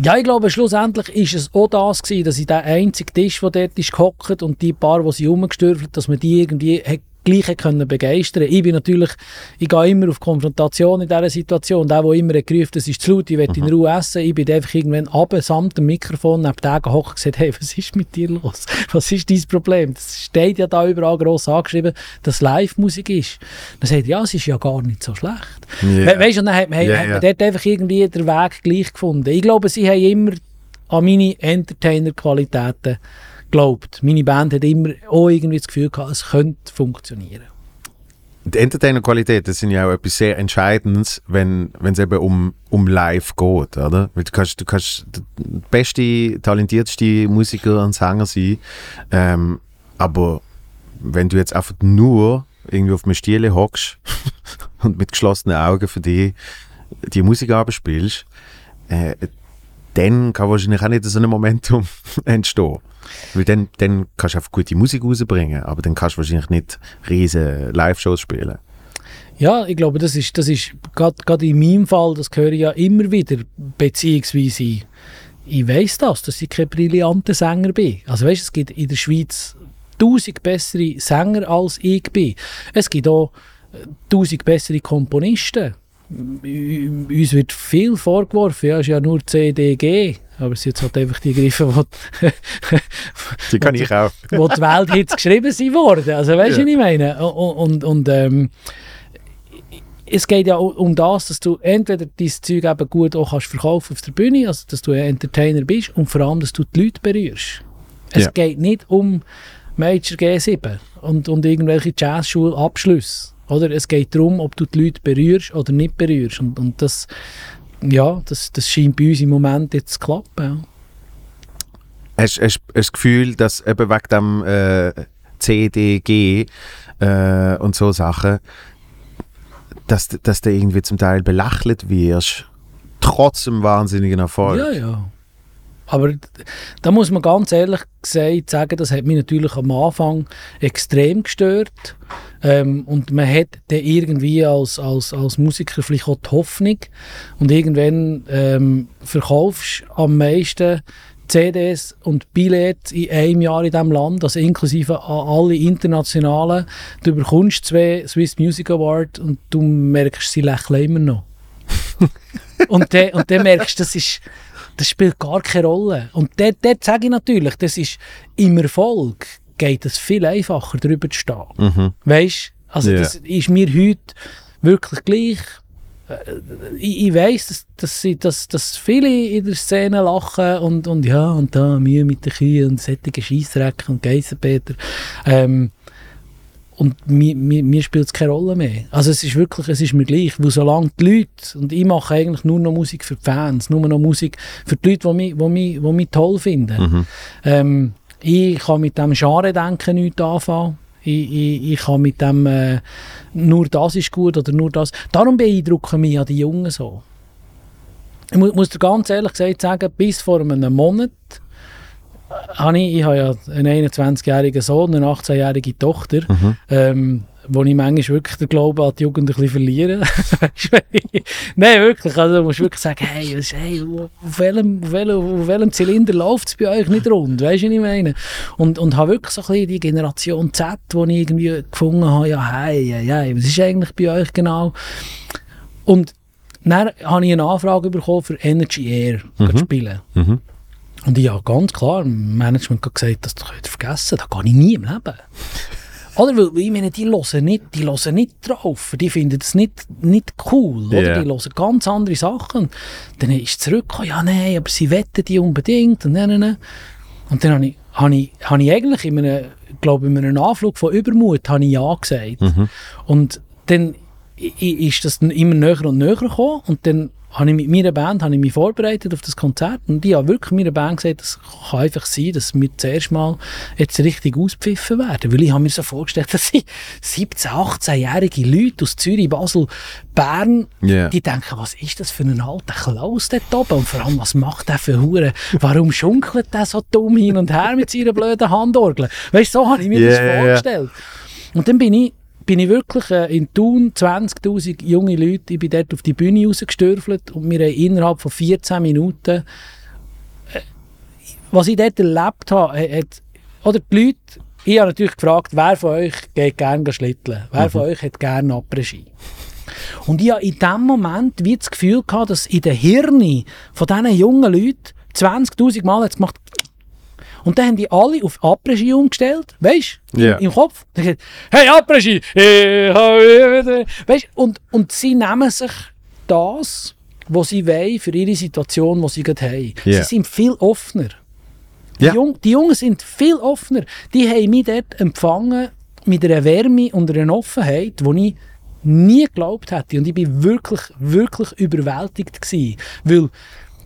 Ja, ich glaube, schlussendlich ist es auch das gewesen, dass ich den einzigen Tisch, der dort ist gehockt und die paar, die sie rumgestürfelt, dass man die irgendwie hat gleich können begeistern Ich bin natürlich, ich gehe immer auf Konfrontation in dieser Situation. Der, der immer gerufen das ist zu laut, ich will in Ruhe essen. Ich bin einfach irgendwann runter, samt dem Mikrofon neben dem hoch und gesagt, hey, was ist mit dir los? (laughs) Was ist dein Problem? Das steht ja da überall gross angeschrieben, dass Live-Musik ist. Dann sagt er, ja, es ist ja gar nicht so schlecht. Yeah. We weißt du, dann hat, man- Ja, hat man dort einfach irgendwie den Weg gleich gefunden. Ich glaube, sie haben immer an meine Entertainer-Qualitäten geglaubt. Meine Band hat immer auch irgendwie das Gefühl gehabt, es könnte funktionieren. Die Entertainer-Qualität, das sind ja auch etwas sehr Entscheidendes, wenn es eben um, um Live geht, oder? Weil du kannst, du kannst der beste, talentierteste Musiker und Sänger sein, ähm, aber wenn du jetzt einfach nur irgendwie auf einem Stiele hockst (laughs) und mit geschlossenen Augen für dich die Musik abspielst, äh, dann kann wahrscheinlich auch nicht so ein Momentum (laughs) entstehen. Weil dann, dann kannst du einfach gute Musik rausbringen, aber dann kannst du wahrscheinlich nicht riesen Live-Shows spielen. Ja, ich glaube, das ist, das ist gerade in meinem Fall, das höre ich ja immer wieder, beziehungsweise ich, ich weiss das, dass ich kein brillanter Sänger bin. Also weißt, es gibt in der Schweiz tausend bessere Sänger als ich bin. Es gibt auch äh, tausend bessere Komponisten. Uns wird viel vorgeworfen, ja, es ist ja nur CDG, aber es sind jetzt halt einfach die Griffe, die (laughs) Die kann ich auch. wo die Welthits geschrieben sind worden. Also weißt du, Ja. was ich meine? Und, und, und ähm, es geht ja um das, dass du entweder dein Zeug eben gut auch kannst verkaufen auf der Bühne, also dass du ein Entertainer bist und vor allem, dass du die Leute berührst. Es Ja. geht nicht um Major G7 und, und irgendwelche Jazzschulabschlüsse. Oder? Es geht darum, ob du die Leute berührst oder nicht berührst. Und, und das, ja, das, das scheint bei uns im Moment jetzt zu klappen. Ja. Hast du das Gefühl, dass eben wegen dem äh, CDG äh, und so Sachen, dass, dass du irgendwie zum Teil belächelt wirst, trotz dem wahnsinnigen Erfolg? Ja, ja. Aber da muss man ganz ehrlich gesagt sagen, das hat mich natürlich am Anfang extrem gestört. Ähm, und man hat dann irgendwie als, als, als Musiker vielleicht auch die Hoffnung. Und irgendwann ähm, verkaufst du am meisten CDs und Billets in einem Jahr in diesem Land, also inklusive alle internationalen. Du bekommst zwei Swiss Music Awards und du merkst, sie lächeln immer noch. (laughs) und, dann, und dann merkst du, das ist das spielt gar keine Rolle. Und dort, dort sage ich natürlich, das ist im Erfolg geht es viel einfacher, darüber zu stehen. Mhm. Weißt Also Ja. das ist mir heute wirklich gleich. Äh, Ich, ich weiss, dass, dass, sie, dass, dass viele in der Szene lachen und, und ja, und da Mühe mit den Kühen und sättige Scheissdreck und Geissenpeter. Ähm, und mir, mir, mir spielt es keine Rolle mehr. Also es ist wirklich, es ist mir gleich, weil solange die Leute, und ich mache eigentlich nur noch Musik für die Fans, nur noch Musik für die Leute, die mich, die mich, die mich toll finden. Mhm. Ähm, ich kann mit dem Genre-Denken nichts anfangen. Ich, ich, ich kann mit dem äh, nur das ist gut oder nur das. Darum beeindrucken mich ja die Jungen so. Ich mu muss dir ganz ehrlich gesagt sagen, bis vor einem Monat habe ich, ich habe ja einen 21-jährigen Sohn, eine 18-jährige Tochter, Mhm. ähm, wo ich manchmal wirklich den Glauben an die Jugend ein bisschen verliere. (laughs) Nein, wirklich. Also du musst wirklich sagen, hey, hey auf, welchem, auf, welchem, auf welchem Zylinder läuft es bei euch nicht rund? Weißt du, was ich meine? Und, und habe wirklich so ein bisschen die Generation Z, die ich irgendwie gefunden habe, ja, hey, hey, hey, was ist eigentlich bei euch genau? Und dann habe ich eine Anfrage bekommen für Energy Air Mhm. zu spielen. Mhm. Und ich habe ganz klar im Management gesagt, das könnt ihr vergessen, das kann ich nie im Leben. (laughs) Oder? Weil, ich meine, die hören nicht, die hören nicht drauf, die finden das nicht, nicht cool, oder? Die hören ganz andere Sachen. Dann ist es zurückgekommen, ja nein, aber sie wetten die unbedingt und nein. Und dann habe ich, habe ich, habe ich eigentlich in einem, glaube in einem Anflug von Übermut habe ich ja gesagt. Mhm. Und dann ist das dann immer näher und näher gekommen und dann habe ich mit meiner Band habe ich mich vorbereitet auf das Konzert und ich habe wirklich meiner Band gesagt, es kann einfach sein, dass wir zuerst mal jetzt richtig auspfiffen werden, weil ich habe mir so vorgestellt, (laughs) dass sie 17-, 18-jährige Leute aus Zürich, Basel, Bern, Ja. die denken, was ist das für ein alter Klaus dort oben und vor allem, was macht der für Hure? Warum schunkelt der so dumm hin und her mit seiner blöden Handorgel? Weißt du, so habe ich mir Ja, das vorgestellt. Und dann bin ich, bin ich wirklich äh, in Thun 20'000 junge Leute, ich bin dort auf die Bühne rausgestürfelt und wir haben innerhalb von 14 Minuten, äh, was ich dort erlebt habe, äh, hat, oder die Leute ich habe natürlich gefragt, wer von euch geht gerne schlitteln? Wer von euch hat gerne Après-Ski? Und ich habe in dem Moment wie das Gefühl gehabt, dass in den Hirnen von diesen jungen Leuten 20'000 Mal hat's gemacht und dann haben die alle auf Après-Ski umgestellt, weißt du, Ja. im, Kopf. Dann gesagt, hey Après-Ski. Weißt du, und, und sie nehmen sich das, was sie wollen, für ihre Situation, die sie gerade haben. Ja. Sie sind viel offener. Die, Ja. Jung, die Jungen sind viel offener. Die haben mich dort empfangen mit einer Wärme und einer Offenheit, die ich nie geglaubt hätte. Und ich bin wirklich, wirklich überwältigt gewesen. Weil,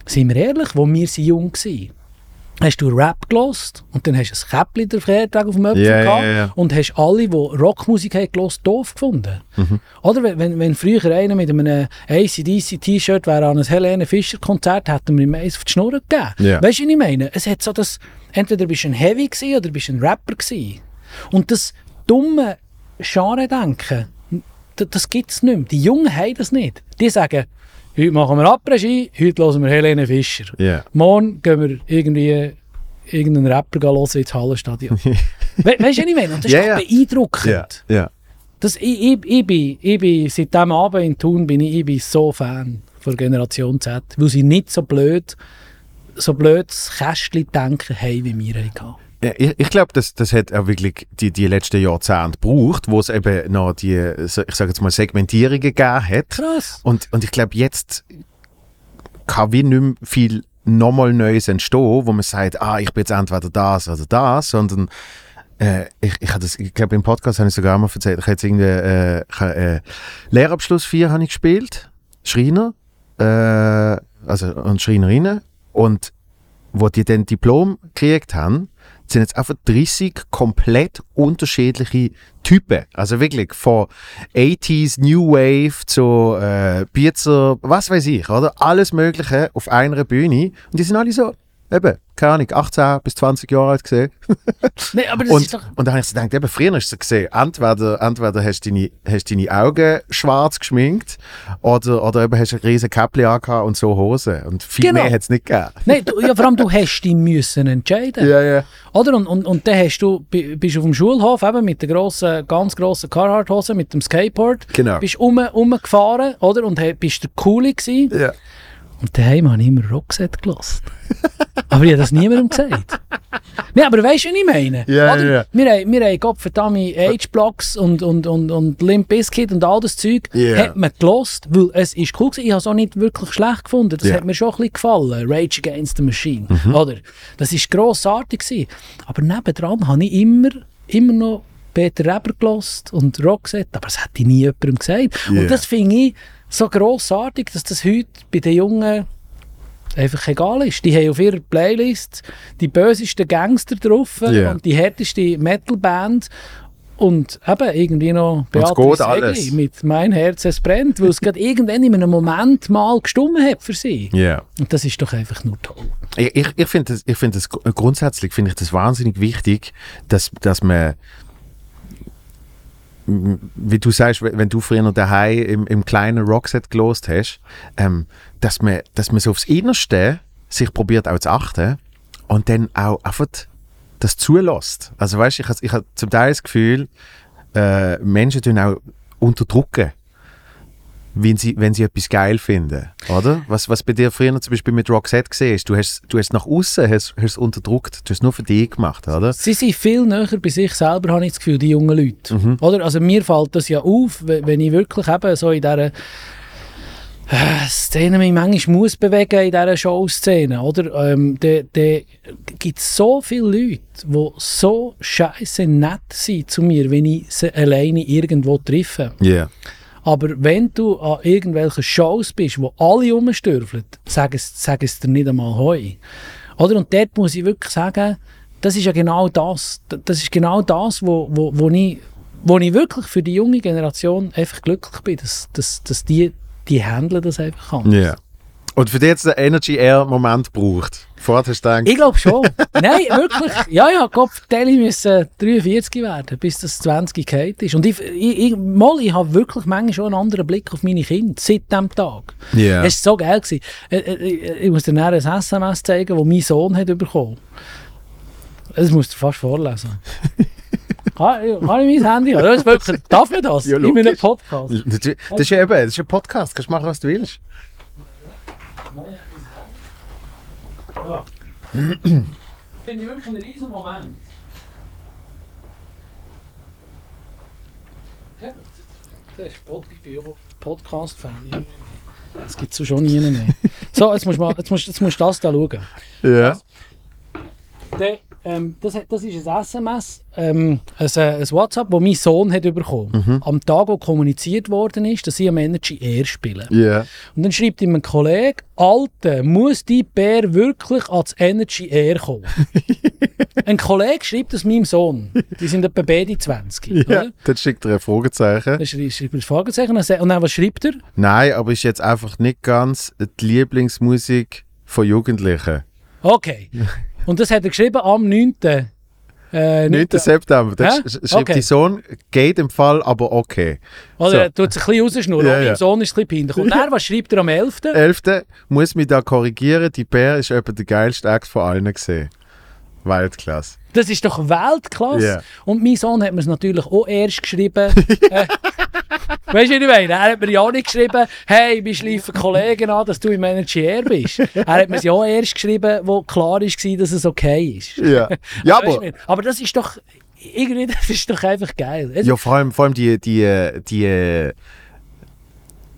sind wir ehrlich, wo wir sind jung waren, hast du Rap gelost und dann hast du ein Käppchen der Feiertag auf dem Öpfel ja, gehabt ja. und hast alle, die Rockmusik haben gelost, doof gefunden. Mhm. Oder wenn, wenn, früher einer mit einem ACDC-T-Shirt wäre an ein Helene Fischer-Konzert, hätten wir ihm eins auf die Schnur gegeben. Ja. Weißt du, was ich meine? Es hat so das, entweder bist du ein Heavy gewesen, oder bist du ein Rapper gewesen. Und das dumme Genre-Denken, das, das gibt es nicht mehr. Die Jungen haben das nicht. Die sagen, heute machen wir Après-Ski, heute hören wir Helene Fischer. Ja. Morgen gehen wir irgendwie irgendeinen Rapper hören ins Hallenstadion. (laughs) We weißt du, was ich meine? Und das ist doch ja. beeindruckend. Ja. Ja. Das, ich, ich, ich, bin, ich bin, seit diesem Abend in Thun bin ich, ich bin so Fan von Generation Z, weil sie nicht so blöd, so blödes Kästchen denken haben, wie wir hatten. Ich, ich glaube, das, das hat auch wirklich die, die letzten Jahrzehnte gebraucht, wo es eben noch die, ich sage jetzt mal, Segmentierungen gegeben hat. Krass. Und, und ich glaube, jetzt kann wie nicht mehr viel nochmal Neues entstehen, wo man sagt, ah, ich bin jetzt entweder das oder das, sondern äh, ich, ich, das- ich glaube, im Podcast habe ich sogar mal erzählt, ich habe jetzt irgendwie äh, äh, Lehrabschluss 4 habe ich gespielt, Schreiner, äh, also und Schreinerinnen und wo die dann Diplom gekriegt haben, sind jetzt einfach 30 komplett unterschiedliche Typen. Also wirklich von 80s New Wave zu äh, Pizza, was weiß ich, oder? Alles Mögliche auf einer Bühne. Und die sind alle so, eben, keine Ahnung, 18 bis 20 Jahre alt gesehen. (laughs) Nee, aber das Und, ist doch... und dann habe ich so gedacht, eben, früher hast du gesehen, entweder, entweder hast du deine, hast deine Augen schwarz geschminkt oder, oder eben hast du ein riesen Käppchen angehabt und so Hosen. Und viel Genau. mehr hat es nicht gegeben. Nein, du, ja, vor allem du hast dich müssen entscheiden. Ja, ja. Oder? Und, und, und dann hast du, bi- bist auf dem Schulhof eben mit der grossen, ganz grossen Carhartt-Hose, mit dem Skateboard. Genau. Bist um, umgefahren, oder? Und bist der Coole gewesen. ja. Und daheim habe ich immer Rockset gelassen. aber ich habe das niemandem gesagt. Nein, aber weißt du, was ich meine? Ja, ja, ja. Wir haben, wir haben Gottverdammt H-Blocks und, und, und, und Limp Bizkit und all das Zeug Ja. hat man gelost, weil es ist cool gewesen. Ich habe es auch nicht wirklich schlecht gefunden. Das Ja. hat mir schon ein bisschen gefallen. Rage Against the Machine. Oder? Das ist grossartig gewesen. Aber nebendran habe ich immer, immer noch Peter Reber gelost und Roxette, aber das hätte ich nie jemandem gesagt. Ja. Und das finde ich so grossartig, dass das heute bei den Jungen einfach egal ist. Die haben auf ihrer Playlist die bösesten Gangster drauf Ja. und die härteste Metalband und eben irgendwie noch Beatrice. Egli mit «Mein Herz, es brennt», weil es gerade irgendwann in einem Moment mal gestummen hat für sie. Ja. Und das ist doch einfach nur toll. Ich, ich, ich finde das, ich find das gr- grundsätzlich finde ich das wahnsinnig wichtig, dass, dass man wie du sagst, wenn du früher daheim im, im kleinen Rockset gelost hast, ähm, dass man, dass man so aufs Innerste sich probiert auch zu achten und dann auch einfach das zulässt. Also weißt, ich ich hab zum Teil das Gefühl, äh, Menschen tun auch unterdrücken wenn sie, wenn sie etwas geil finden, oder? Was, was bei dir früher zum Beispiel mit Roxette gesehen ist, du hast, du hast nach außen hast, hast unterdrückt, du hast es nur für dich gemacht, oder? Sie sind viel näher bei sich selber, habe ich das Gefühl, die jungen Leute. Mhm. Oder? Also mir fällt das ja auf, we- wenn ich wirklich eben so in dieser äh, Szene mich manchmal muss bewegen in dieser Showszene, oder? Ähm, da gibt es so viele Leute, die so scheiße nett sind zu mir, wenn ich sie alleine irgendwo treffe. Ja. Yeah. Aber wenn du an irgendwelchen Shows bist, wo alle rumstürfeln, sag es, sag es dir nicht einmal heu. Oder? Und dort muss ich wirklich sagen, das ist ja genau das. Das ist genau das, wo, wo, wo, ich, wo ich wirklich für die junge Generation einfach glücklich bin, dass, dass, dass die, die handeln das einfach anders. Ja. Und für dich jetzt der Energy Air Moment braucht. Vorher hast du Ich glaube schon. (laughs) Nein, wirklich. Ja, ja, Kopf, Tele müssen 43 werden, bis das 20 geht ist. Und ich, ich, ich, mal, ich habe wirklich manchmal schon einen anderen Blick auf meine Kinder seit diesem Tag. Ja. Es war so geil. Gewesen. Äh, äh, Ich muss dir nachher ein SMS zeigen, das mein Sohn hat bekommen. Das musst du fast vorlesen. (laughs) Kann, kann ich mein Handy haben? Das ist wirklich, darf man das? Ja, in meinem logisch. Podcast? Das das ist ja eben, das ist ein Podcast, kannst machen, was du willst. Finde ich wirklich einen riesen Moment. Ja, das ist Pod ich bin ja Podcast-Fan. Das gibt es so schon nie mehr. So, jetzt musst du, mal, jetzt musst, jetzt musst du das da schauen. Ja. Der, ähm, das, das ist ein SMS, ähm, ein, äh, ein WhatsApp, das mein Sohn hat bekommen Am Tag, wo kommuniziert worden ist, dass sie am Energy Air spielen. Ja. Und dann schreibt ihm ein Kollege, Alter, muss die Bär wirklich ans Energy Air kommen? (laughs) ein Kollege schreibt das meinem Sohn. Die sind etwa beide 20. ja. Oder? Dann schickt er ein Fragezeichen. Dann schreibt er das Fragezeichen und dann- und dann was schreibt er? Nein, aber ist jetzt einfach nicht ganz die Lieblingsmusik von Jugendlichen. Okay. (laughs) Und das hat er geschrieben am 9. Äh, 9. September. Hä? sch- sch- schreibt Okay. die Sohn, geht im Fall, aber okay. Oder So. er tut sich ein bisschen rausschnurren. Ja, Ja, ja. Mein Sohn ist ein bisschen peinlich. Und er, was schreibt er am 11.? 11. muss mich da korrigieren, die Bär ist etwa der geilste Act von allen gesehen. Weltklasse. Das ist doch Weltklasse. Ja. Und mein Sohn hat mir es natürlich auch erst geschrieben. (laughs) äh, weißt du, wie ich meine? Er hat mir ja auch nicht geschrieben, hey, wir schleifen Kollegen an, dass du im Manager bist. Er hat mir es ja auch erst geschrieben, wo klar war, dass es okay ist. Ja, ja (laughs) Weißt du, aber, wie- aber das ist doch, irgendwie, das ist doch einfach geil. Ja, vor, allem, vor allem die, die, die äh,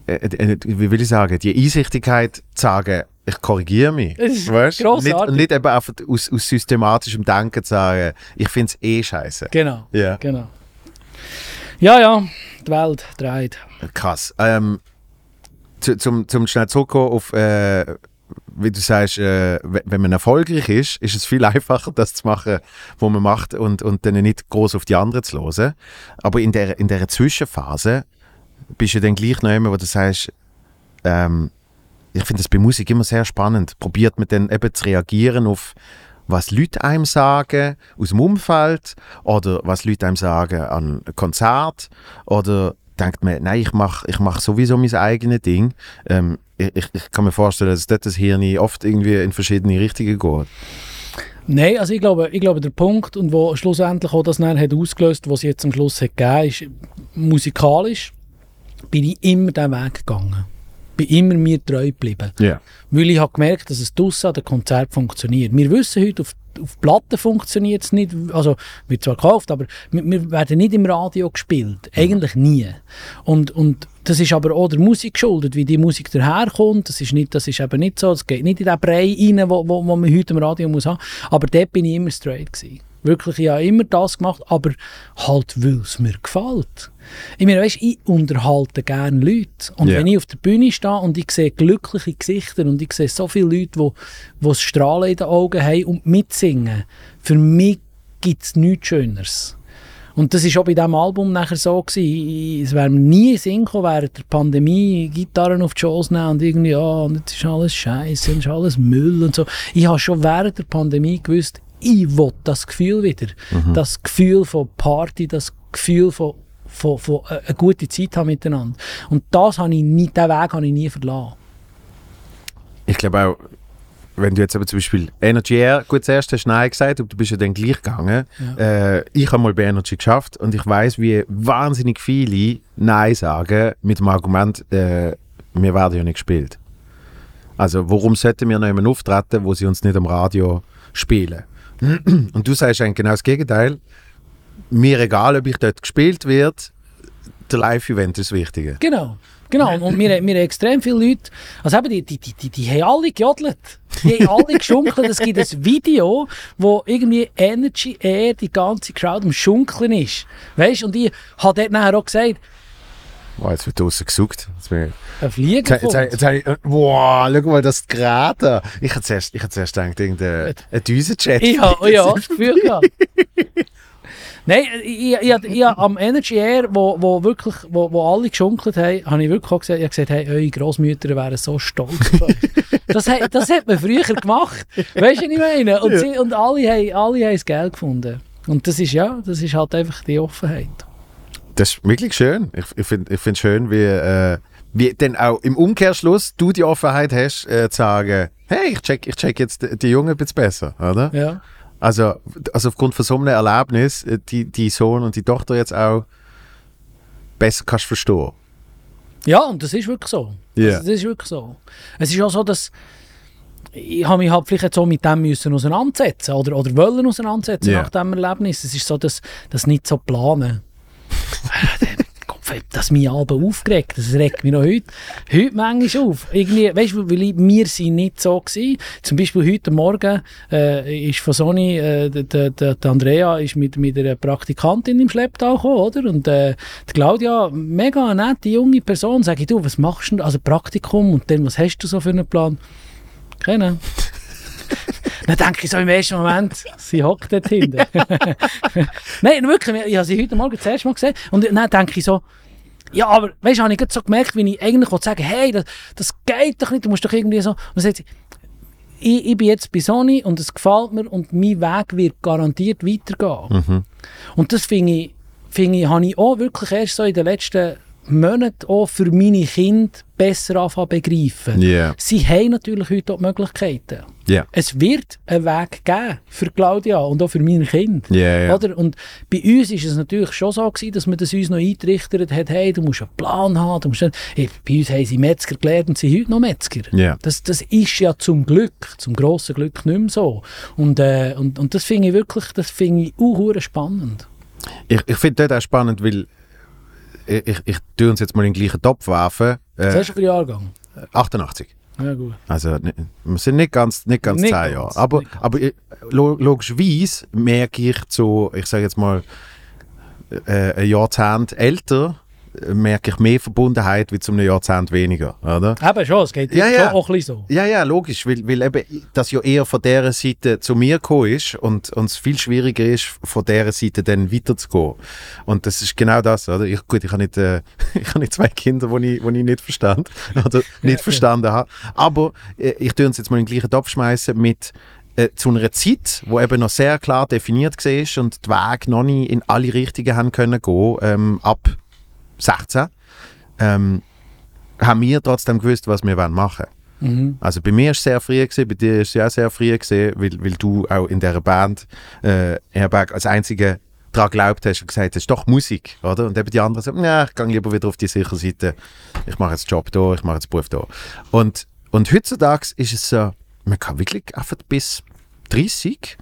äh, wie will ich sagen, die Einsichtigkeit zu sagen, ich korrigiere mich. Das ist Weißt? Nicht, nicht eben einfach aus, aus systematischem Denken zu sagen, ich finde es eh scheiße. Genau, Ja. genau. Ja, ja, die Welt dreht. Krass. Ähm, zu, zum, zum schnell zurückkommen auf, äh, wie du sagst, äh, we- wenn man erfolgreich ist, ist es viel (laughs) einfacher, das zu machen, was man macht und, und dann nicht groß auf die anderen zu hören. Aber in der, in der Zwischenphase bist du dann gleich noch immer, wo du sagst, ähm, ich finde das bei Musik immer sehr spannend. Probiert man dann eben zu reagieren auf was Leute einem sagen aus dem Umfeld oder was Leute einem sagen an Konzert oder denkt man, nein, ich mache ich mach sowieso mein eigenes Ding. Ähm, ich, ich, kann mir vorstellen, dass dort das Hirn oft irgendwie in verschiedene Richtungen geht. Nein, also ich glaube, ich glaube, der Punkt, und wo schlussendlich auch das dann hat ausgelöst, was es jetzt am Schluss hat gegeben, ist, musikalisch bin ich immer diesen Weg gegangen. Bin immer mir treu geblieben. Ja. Weil ich habe gemerkt, dass es draussen an den Konzert funktioniert. Wir wissen heute, auf, auf Platten funktioniert es nicht. Also, wird zwar gekauft, aber wir, wir werden nicht im Radio gespielt. Eigentlich nie. Und, und das ist aber auch der Musik geschuldet, wie die Musik daherkommt. Das ist, nicht, das ist eben nicht so. Es geht nicht in den Brei rein, wo, wo, wo man heute im Radio muss haben. Aber dort bin ich immer straight gewesen. Wirklich, ich habe immer das gemacht, aber halt, weil es mir gefällt. Ich meine, weißt, ich unterhalte gerne Leute. Und Ja. wenn ich auf der Bühne stehe und ich sehe glückliche Gesichter und ich sehe so viele Leute, die die das Strahlen in den Augen haben und mitsingen, für mich gibt es nichts Schöneres. Und das war auch bei diesem Album nachher so. Gewesen. Es wäre mir nie Sinn gekommen, während der Pandemie Gitarren auf die Shows nehmen und irgendwie, ja, und jetzt ist alles scheiße und ist alles Müll und so. Ich habe schon während der Pandemie gewusst, ich will das Gefühl wieder. Das Gefühl von Party, das Gefühl von, von, von äh, eine gute Zeit haben miteinander. Und das habe ich nie, diesen Weg habe ich nie verlassen. Ich glaube auch, wenn du jetzt aber zum Beispiel Energy Air, gut, zuerst hast du Nein gesagt, aber du bist ja dann gleich gegangen. Äh, ich habe mal bei Energy geschafft und ich weiß, wie wahnsinnig viele Nein sagen mit dem Argument, äh, wir werden ja nicht gespielt. Also warum sollten wir noch jemanden auftreten, wo sie uns nicht am Radio spielen? Und du sagst eigentlich genau das Gegenteil. Mir egal, ob ich dort gespielt wird, der Live-Event ist das Wichtige. Genau. Genau, und, wir, wir haben extrem viele Leute, also eben, die, die, die, die, die haben alle gejodelt. Die haben alle (laughs) geschunkelt. Es gibt ein Video, wo irgendwie Energy Air, die ganze Crowd am Schunkeln ist. Weißt du, und ich habe dort nachher auch gesagt, Wow, jetzt wird draußen gesucht. Jetzt bin ich ein Flieger Jetzt, jetzt, jetzt, jetzt, jetzt, wow, schau mal das Gerät. Ich hätte zuerst, ich hätte zuerst gedacht, irgendein ein Düsenjet. Ich habe ja, das Gefühl gehabt. Nein, ich, ich, ich, ich, am Energy Air, wo, wo, wirklich, wo, wo alle geschunkelt haben, habe ich wirklich auch gesagt, ich habe gesagt, hey, eure Großmütter wären so stolz das, hat- das hat man früher gemacht. Weißt du, was ich meine? Und, sie, und alle, haben, alle haben das Geld gefunden. Und das ist ja, das ist halt einfach die Offenheit. Das ist wirklich schön. Ich, ich finde ich find schön, wie, äh, wie dann auch im Umkehrschluss du die Offenheit hast, äh, zu sagen, hey, ich check, ich check jetzt die, die Jungen ein bisschen besser, oder? Ja. Also, also aufgrund von so einem Erlebnis, äh, die, die Sohn und die Tochter jetzt auch besser kannst verstehen. Ja, und das ist wirklich so. Ja. Das, das ist wirklich so. Es ist auch so, dass ich habe mich halt vielleicht jetzt auch mit dem müssen auseinandersetzen oder, oder wollen auseinandersetzen Ja. nach dem Erlebnis. Es ist so, dass das nicht so planen. (laughs) Das mich aber aufgeregt. Das regt mich noch heute, heute manchmal auf. Irgendwie, weißt du, weil ich, wir sind nicht so gewesen. Zum Beispiel heute Morgen äh, ist von Sony, äh, der, der, Andrea ist mit, mit einer Praktikantin im Schlepptau gekommen, oder? Und äh, die Claudia, mega nette junge Person, sage ich, du, was machst du? Also Praktikum und dann, was hast du so für einen Plan? Kennen. Dann denke ich so im ersten Moment, sie hockt dort hinten. (laughs) Nein, wirklich, ich habe sie heute Morgen das erste Mal gesehen und dann denke ich so, ja, aber weißt du, habe ich gerade so gemerkt, wie ich eigentlich wollte sagen, hey, das, das geht doch nicht, du musst doch irgendwie so. Und dann sagt sie, ich, ich bin jetzt bei Sony und es gefällt mir und mein Weg wird garantiert weitergehen. Und das finde ich, finde ich, habe ich auch wirklich erst so in den letzten Monaten auch für meine Kinder besser anfangen begreifen. Ja. Sie haben natürlich heute auch die Möglichkeiten. Ja. Es wird einen Weg geben für Claudia und auch für meine Kinder. Ja. Oder? Und bei uns ist es natürlich schon so gewesen, dass man das uns noch eingerichtet hat, hey, du musst einen Plan haben. Du musst hey, bei uns haben sie Metzger gelernt und sind heute noch Metzger. Das, das ist ja zum Glück, zum grossen Glück nicht mehr so. Und, äh, und, und das finde ich wirklich, das finde ich auch spannend. Ich, ich finde das auch spannend, weil ich, ich, ich tue uns jetzt mal in den gleichen Topf werfen. Äh, hast du für einen Jahrgang? 88. Ja gut. Also wir sind nicht ganz, nicht ganz Nicht zehn Jahre. Aber, ganz. aber ich- lo- logischerweise merke ich so, ich sage jetzt mal, äh, ein Jahrzehnt älter, äh, merke ich mehr Verbundenheit wie zu einem Jahrzehnt weniger, oder? Eben schon, es geht Ja, ja. auch ein bisschen so. Ja, ja, logisch, weil, weil eben das ja eher von dieser Seite zu mir gekommen ist und, und es viel schwieriger ist, von dieser Seite dann weiterzugehen. Und das ist genau das, oder? Ich, gut, ich habe nicht, äh, (laughs) ich habe nicht zwei Kinder, die ich, die ich nicht verstand oder nicht verstanden habe. Aber äh, ich tue uns jetzt mal in den gleichen Topf schmeißen mit äh, zu einer Zeit, wo eben noch sehr klar definiert war und die Wege noch nicht in alle Richtungen haben können gehen, ähm, ab 16, ähm, haben wir trotzdem gewusst, was wir machen wollen. Mhm. Also bei mir war es sehr früh, gewesen, bei dir war es ja sehr früh, gewesen, weil, weil du auch in dieser Band äh, als einziger daran geglaubt hast und gesagt hast, doch Musik, oder? Und eben die anderen sagen, ja, ich gehe lieber wieder auf die sichere Seite, ich mache jetzt Job da, ich mache jetzt Beruf da. Und, und heutzutage ist es so, man kann wirklich einfach bis 30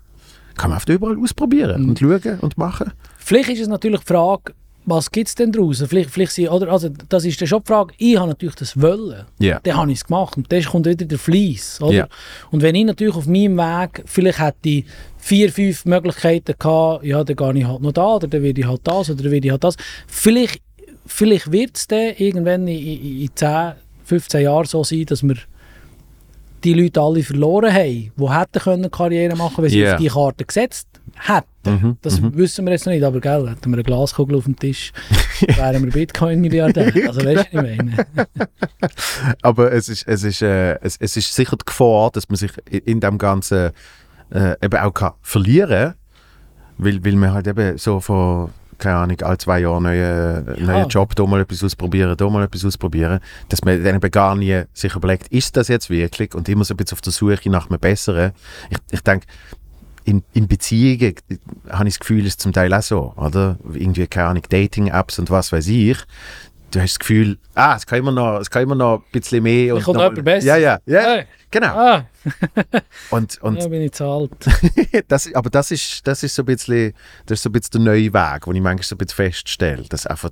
kann man einfach überall ausprobieren und schauen und machen. Vielleicht ist es natürlich die Frage, was gibt es denn draußen? Vielleicht, vielleicht sind, oder, also, das ist dann schon die Frage, ich habe natürlich das Wollen. Ja. Dann habe ich es gemacht und dann kommt wieder der Fleiss. Oder? Ja. Und wenn ich natürlich auf meinem Weg, vielleicht hätte ich vier, fünf Möglichkeiten gehabt, ja, dann gehe ich halt noch da, oder dann werde ich halt das, oder dann werde ich halt das. Vielleicht, vielleicht wird es dann irgendwann in, in, in 10, 15 Jahren so sein, dass wir die Leute alle verloren haben, die hätten können Karriere machen können, wenn sie Ja. auf die Karte gesetzt hätten. Mhm, Das wissen wir jetzt noch nicht, aber gell, hätten wir eine Glaskugel auf dem Tisch, (laughs) wären wir Bitcoin-Milliardär. Also weißt du, ich meine? (laughs) Aber es ist, es, ist, äh, es, es ist sicher die Gefahr, dass man sich in dem Ganzen äh, eben auch kann verlieren weil, weil man halt eben so vor, keine Ahnung, alle zwei Jahre neuen neuen Job, da mal etwas ausprobieren, da mal etwas ausprobieren, dass man dann eben gar nie sich überlegt, ist das jetzt wirklich? Und immer so ein bisschen auf der Suche nach einem Besseren. Ich, ich denke, in, in Beziehungen habe ich das Gefühl, ist zum Teil auch so, oder? Irgendwie, keine Ahnung, Dating-Apps und was weiß ich. Du hast das Gefühl, ah, es kann immer noch, es kann immer noch ein bisschen mehr. kommt noch, jemand besser. Ja, ja, ja, Hey. genau. Ah, (laughs) Und, und ja, bin ich zu alt. (laughs) das, aber das ist, das ist so ein bisschen, das ist so ein bisschen der neue Weg, wo ich manchmal so ein bisschen feststelle, dass einfach,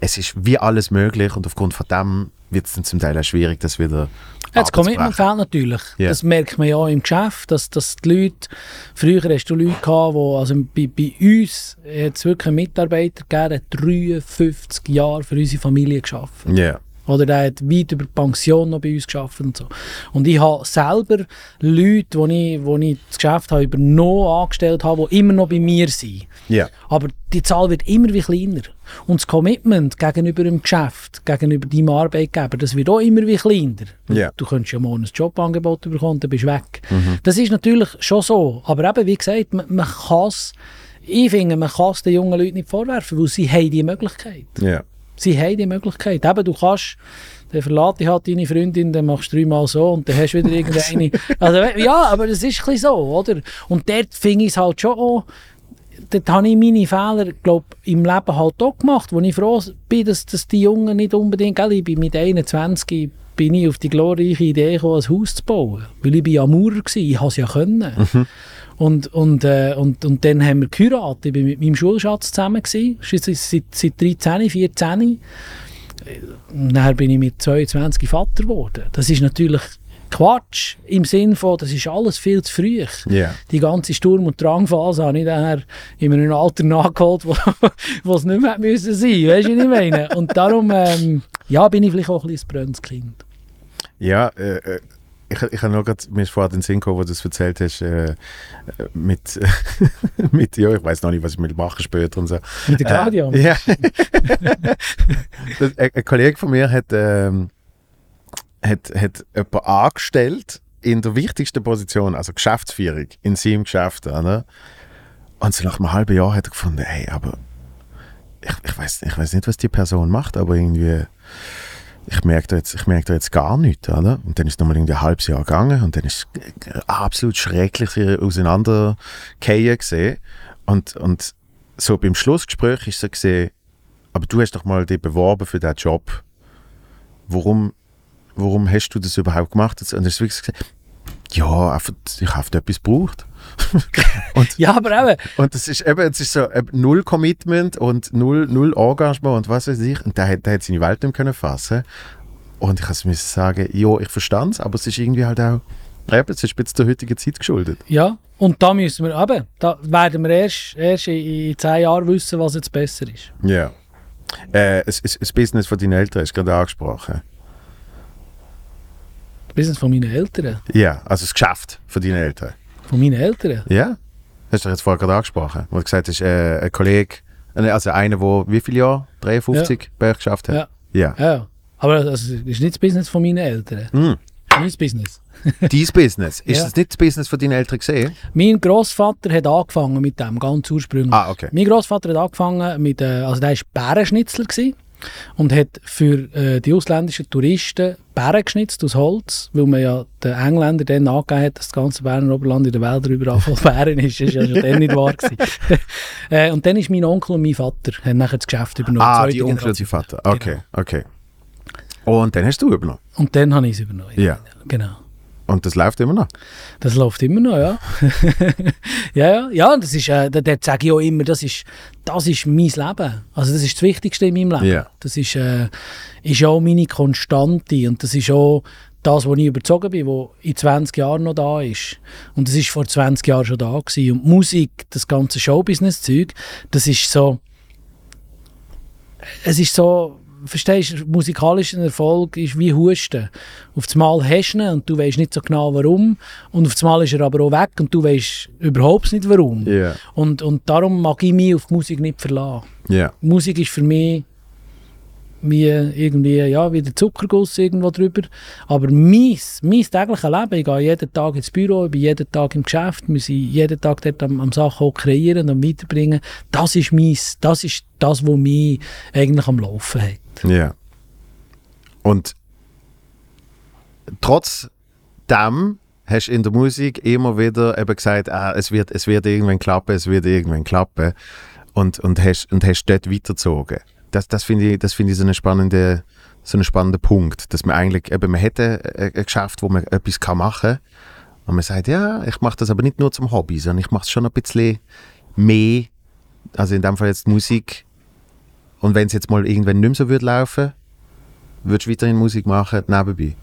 es ist wie alles möglich und aufgrund von dem wird es dann zum Teil auch schwierig, das wieder Ja, das Commitment fehlt natürlich. Ja. Das merkt man ja auch im Geschäft, dass, dass die Leute, früher hast du Leute gehabt, die, also bei, bei uns hat es wirklich einen Mitarbeiter gegeben, der hat 53 Jahre für unsere Familie geschafft. Ja, Oder der hat weit über die Pension noch bei uns geschafft und so. Und ich habe selber Leute, die ich, wo ich das Geschäft habe übernommen angestellt habe, die immer noch bei mir sind. ja, Aber die Zahl wird immer wie kleiner. Und das Commitment gegenüber dem Geschäft, gegenüber deinem Arbeitgeber, das wird auch immer wie kleiner. Ja. Du könntest ja morgen ein Jobangebot bekommen, dann bist du weg. Das ist natürlich schon so. Aber eben, wie gesagt, man, man kann es, ich finde, man kann es den jungen Leuten nicht vorwerfen, weil sie haben die Möglichkeit. ja. Sie haben die Möglichkeit. Eben, du kannst dann verlate ich halt deine Freundin, dann machst du dreimal so und dann hast du wieder (laughs) irgendeine. Also, ja, aber das ist ein bisschen so, oder? Und dort fing ich es halt schon an, dort habe ich meine Fehler, glaub, im Leben halt auch gemacht, wo ich froh bin, dass, dass die Jungen nicht unbedingt, gell, ich bin mit 21 bin ich auf die glorreiche Idee gekommen, ein Haus zu bauen. Weil ich bin ja Maurer war, ich konnte es ja können. Und, und, äh, und, und dann haben wir geheiratet. Ich war mit meinem Schulschatz zusammen. Gewesen. Seit, seit, seit 13, 14. Und dann bin ich mit 22 Vater geworden. Das ist natürlich Quatsch im Sinn von, das ist alles viel zu früh. Ja. Die ganze Sturm- und Drangphase habe ich dann in einem Alter nachgeholt, wo, (laughs) wo es nicht mehr müssen sein Weißt du, was ich meine? Und darum ähm, ja, bin ich vielleicht auch ein bisschen Kind. Ja, äh, äh, ich, ich habe noch grad, mir ist vorher den Sinn gekommen, wo du es erzählt hast, äh, mit, (laughs) mit, ja, ich weiß noch nicht, was ich will machen später und so. Mit der Claudia. Äh, ja. (laughs) Das- ein, ein Kollege von mir hat, ähm, hat, hat jemanden angestellt in der wichtigsten Position, also Geschäftsführung in seinem Geschäft. Oder? Und so nach einem halben Jahr hat er gefunden, hey, aber ich, ich, weiß, ich weiß nicht, was die Person macht, aber irgendwie, ich merke da jetzt, ich merke da jetzt gar nichts. Oder? Und dann ist es nochmal ein halbes Jahr gegangen und dann ist es absolut schrecklich auseinandergehen. Und, und so beim Schlussgespräch ist so gesehen, aber du hast doch mal dich beworben für diesen Job. Warum, warum hast du das überhaupt gemacht? Und dann ist wirklich gesagt, ja, einfach, ich habe etwas gebraucht. (laughs) Ja, aber eben, Und das ist eben, es ist so eben null Commitment und null, null Engagement und was weiß ich. Und der, hat- der hat seine Welt nicht können fassen. Und ich musste sagen, ja, ich verstand es, aber es ist irgendwie halt auch, eben, es ist ein bisschen der heutigen Zeit geschuldet. ja. Und da müssen wir, eben, da werden wir erst, erst in, in zehn Jahren wissen, was jetzt besser ist. Ja. Äh, das, Business von deinen Eltern du gerade angesprochen. Business von meinen Eltern. Ja, also das Geschäft von deinen Eltern. Von meinen Eltern. Ja? Hast du doch jetzt vorher gerade angesprochen. Wo du gesagt hast, äh, ein Kollege, äh, also einer, der wie viele Jahre? 53 bei euch geschafft hat? Ja. Ja. Ja. Aber das ist nicht das Business von meinen Eltern. Mm. Mein Business. (laughs) Dein Business. Ist Ja. das nicht das Business von deinen Eltern gesehen? Mein Großvater hat angefangen mit dem, ganz ursprünglich. Ah, okay. Mein Großvater hat angefangen mit, äh, also der war Bärenschnitzler gewesen und hat für äh, die ausländischen Touristen Bären geschnitzt aus Holz, weil man ja den Engländern dann angegeben hat, dass das ganze Berner Oberland in der Welt überall voll Bären ist. Das war ja schon dann nicht wahr. (laughs) Äh, und dann ist mein Onkel und mein Vater haben nachher das Geschäft übernommen. Ah, die Onkel und die. Vater. Okay, okay. Und dann hast du übernommen. Und dann habe ich es übernommen. Ja. Genau. Und das läuft immer noch. Das läuft immer noch, ja. (laughs) ja, ja, ja, das ist, äh, dort sage ich auch immer, das ist, das ist mein Leben. Also das ist das Wichtigste in meinem Leben. Ja. Das ist, äh, ist auch meine Konstante und das ist auch das, wo ich überzogen bin, wo in 20 Jahren noch da ist. Und das ist vor 20 Jahren schon da gewesen. Und Musik, das ganze Showbusiness-Zeug, das ist so, es ist so, verstehst du, musikalischer Erfolg ist wie Husten. Auf das Mal hast du ihn und du weißt nicht so genau warum. Und auf das Mal ist er aber auch weg und du weißt überhaupt nicht warum. Ja. Und, und darum mag ich mich auf die Musik nicht verlassen. Ja. Musik ist für mich wie irgendwie, ja, wie der Zuckerguss irgendwo drüber. Aber mein, mein tägliches Leben, ich gehe jeden Tag ins Büro, ich bin jeden Tag im Geschäft, wir sind jeden Tag dort am, am Sachen kreieren und weiterbringen. Das ist meins, das ist das, was mich eigentlich am Laufen hat. Ja. Und trotzdem hast du in der Musik immer wieder eben gesagt, ah, es, wird, es wird irgendwann klappen, es wird irgendwann klappen. Und, und, hast, und hast dort weitergezogen. Das, das finde ich, das finde ich so, eine spannende, so einen spannenden Punkt. Dass man eigentlich, eben, man hätte ein Geschäft, wo man etwas kann machen kann. Und man sagt, ja, ich mache das aber nicht nur zum Hobby, sondern ich mache es schon ein bisschen mehr. Also in dem Fall jetzt Musik. Und wenn es jetzt mal irgendwann nicht mehr so würde laufen, würdest du weiterhin Musik machen, nebenbei?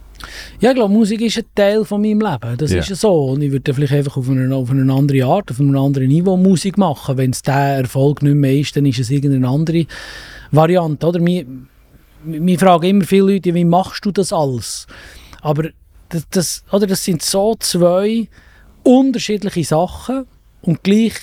Ja, ich glaube, Musik ist ein Teil von meinem Leben. Das Ja. ist ja so. Und ich würde vielleicht einfach auf eine, auf eine andere Art, auf einem anderen Niveau Musik machen. Wenn es der Erfolg nicht mehr ist, dann ist es irgendeine andere Variante. Oder? Mir, mir fragen immer viele Leute, wie machst du das alles? Aber das, das, oder das sind so zwei unterschiedliche Sachen und gleich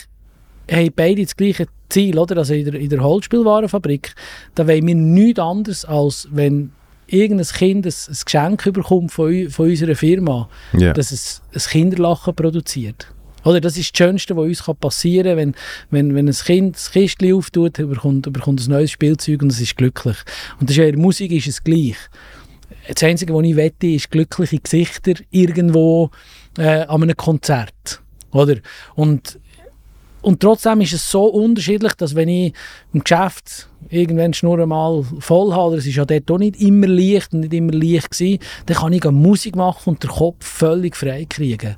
haben beide das gleiche Ziel. Oder? Also in der, in der Holzspielwarenfabrik, da wollen wir nichts anderes, als wenn irgendein Kind ein, ein Geschenk überkommt von, von unserer Firma, Ja. dass es ein Kinderlachen produziert. Oder das ist das Schönste, was uns passieren kann, wenn, wenn, wenn ein Kind das Kistchen auftut, bekommt, bekommt ein neues Spielzeug und es ist glücklich. Und das ist ja in der Musik ist es gleich. das Einzige, was ich wette, ist glückliche Gesichter irgendwo äh, an einem Konzert. Oder? Und, und trotzdem ist es so unterschiedlich, dass wenn ich im Geschäft irgendwann die Schnur mal voll habe, es ist ja dort auch nicht immer leicht und nicht immer leicht gewesen, dann kann ich Musik machen und den Kopf völlig frei kriegen.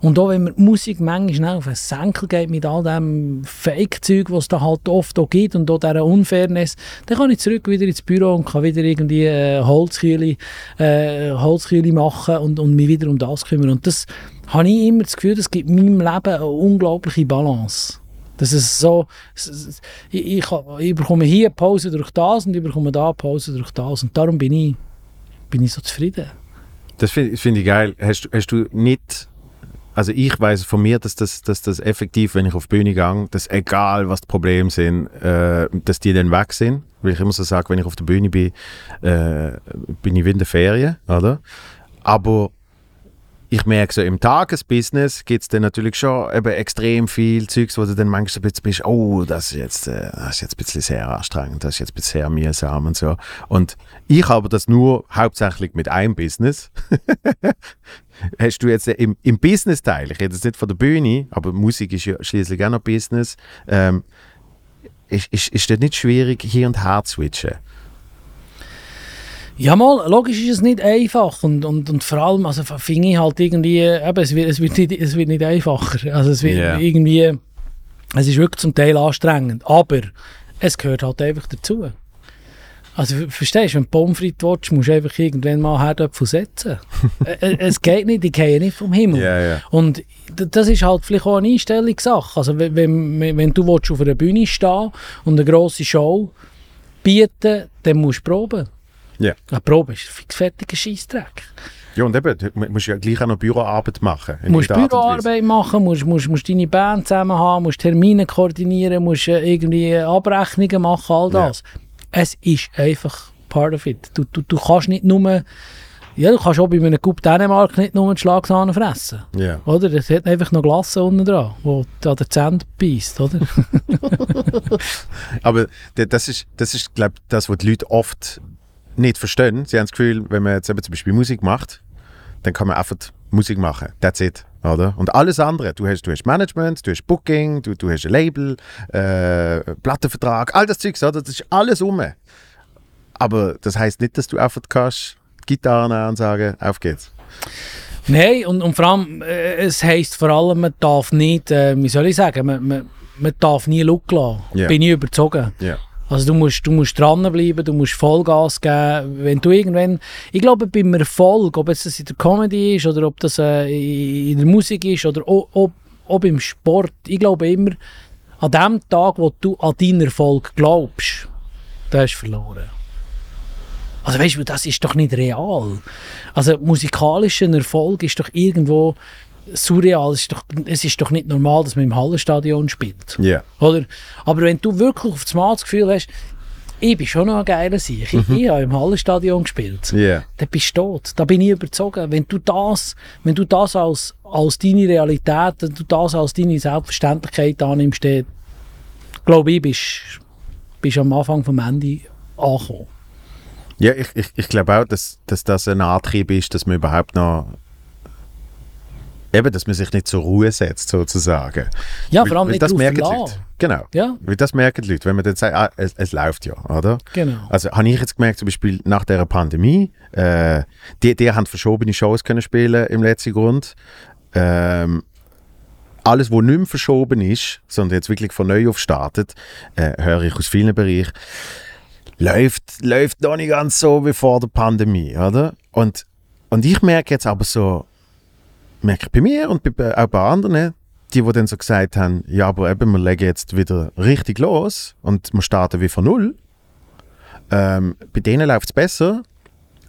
Und auch wenn mir Musik manchmal auf den Senkel geht mit all dem Fake-Zeug, was es da halt oft auch gibt und auch dieser Unfairness, dann kann ich zurück wieder ins Büro und kann wieder irgendwie äh, Holzkühle, äh, Holzkühle machen und, und mich wieder um das kümmern. Und das habe ich immer das Gefühl, das gibt meinem Leben eine unglaubliche Balance. Das ist so, ich, ich, ich bekomme hier Pause durch das und ich bekomme da Pause durch das. Und darum bin ich, bin ich so zufrieden. Das finde find ich geil. Hast, hast du nicht also ich weiß von mir, dass das, dass das effektiv, wenn ich auf die Bühne gehe, dass egal was die Probleme sind, äh, dass die dann weg sind. Weil ich immer so sage, wenn ich auf der Bühne bin, äh, bin ich wie in der Ferien, oder? Aber ich merke so, im Tagesbusiness gibt es dann natürlich schon eben extrem viel Zeugs, wo du dann manchmal ein bisschen bist, oh, das ist, jetzt, äh, das ist jetzt ein bisschen sehr anstrengend, das ist jetzt ein bisschen sehr mühsam und so. Und ich habe das nur hauptsächlich mit einem Business. (laughs) Hast du jetzt im, im Business-Teil, ich rede jetzt nicht von der Bühne, aber Musik ist ja schließlich auch noch Business, ähm, ist, ist, ist das nicht schwierig, hier und her zu switchen? Ja, mal, logisch ist es nicht einfach und, und, und vor allem, also finde ich halt irgendwie, eben, es wird, es wird, nicht, es wird nicht einfacher. Also es wird Yeah. irgendwie, es ist wirklich zum Teil anstrengend, aber es gehört halt einfach dazu. Also ver- verstehst du, wenn du Pommes frites willst, musst du einfach irgendwann mal Herdöpfel setzen. (laughs) Äh, äh, es geht nicht, die gehen nicht vom Himmel. Ja, ja. Und das ist halt vielleicht auch eine Einstellungssache. Also wenn, wenn, wenn du willst auf einer Bühne stehen und eine grosse Show bieten dann musst du proben. Ja. Eine Probe ist fix fertiger Scheissdreck. Ja, und eben, du musst ja gleich auch noch Büroarbeit machen. Du musst der. Büroarbeit machen, musst, musst, musst deine Band zusammen haben, musst Termine koordinieren, musst äh, irgendwie Abrechnungen machen, all Ja. das. Es ist einfach part of it. Du, du, du kannst nicht nur, ja, du kannst auch bei einem Coup Dänemark nicht nur einen Schlagsahne fressen. Ja. Oder? Es hat einfach noch Glasse unten dran, wo an den Zähnen beißt, oder? (laughs) Aber das ist, das ist glaube das, was die Leute oft nicht verstehen. Sie haben das Gefühl, wenn man jetzt eben zum Beispiel Musik macht, dann kann man einfach Musik machen. That's it. Oder? Und alles andere, du hast, du hast Management, du hast Booking, du, du hast ein Label, äh, Plattenvertrag, all das Zeugs, oder? das ist alles um. Aber das heißt nicht, dass du einfach kannst, die Gitarre nehmen und sagen, auf geht's. Nein, und, und vor allem, äh, es heisst vor allem, man darf nicht, äh, wie soll ich sagen, man, man, man darf nie Look lassen. Ja. Bin ich überzogen. Ja. Also du musst, du musst dranbleiben, du musst Vollgas geben. Wenn du irgendwann, ich glaube beim Erfolg, ob es das in der Comedy ist oder ob das äh, in der Musik ist oder ob, ob im Sport, ich glaube immer, an dem Tag, wo du an deinen Erfolg glaubst, da hast du verloren. Also weißt du, das ist doch nicht real. Also musikalischer Erfolg ist doch irgendwo surreal. Es ist doch, es ist doch nicht normal, dass man im Hallenstadion spielt. Ja. Oder? Aber wenn du wirklich auf das Mal das Gefühl hast, ich bin schon noch ein geiler Sieg, ich, ich habe im Hallenstadion gespielt, Ja. dann bist du tot. Da bin ich überzogen. Wenn du das, wenn du das als, als deine Realität, wenn du das als deine Selbstverständlichkeit annimmst, dann glaube ich, bist bist am Anfang vom Ende angekommen. Ja, ich, ich, ich glaube auch, dass, dass das ein Antrieb ist, dass man überhaupt noch. Eben, dass man sich nicht zur Ruhe setzt, sozusagen. Ja, Weil- vor allem weil nicht das merken. Leute. Genau. Ja, Weil das merken die Leute, wenn man dann sagt, ah, es, es läuft ja, oder? genau. Also habe ich jetzt gemerkt, zum Beispiel nach der Pandemie, äh, die, die haben verschobene Shows können spielen im letzten Grund. Ähm, alles, was nicht mehr verschoben ist, sondern jetzt wirklich von neu auf startet, äh, höre ich aus vielen Bereichen, läuft, läuft noch nicht ganz so wie vor der Pandemie, oder? Und, und ich merke jetzt aber so, merke ich bei mir und bei, auch bei anderen, die, die dann so gesagt haben, ja, aber eben, wir legen jetzt wieder richtig los und wir starten wie von Null. Ähm, bei denen läuft es besser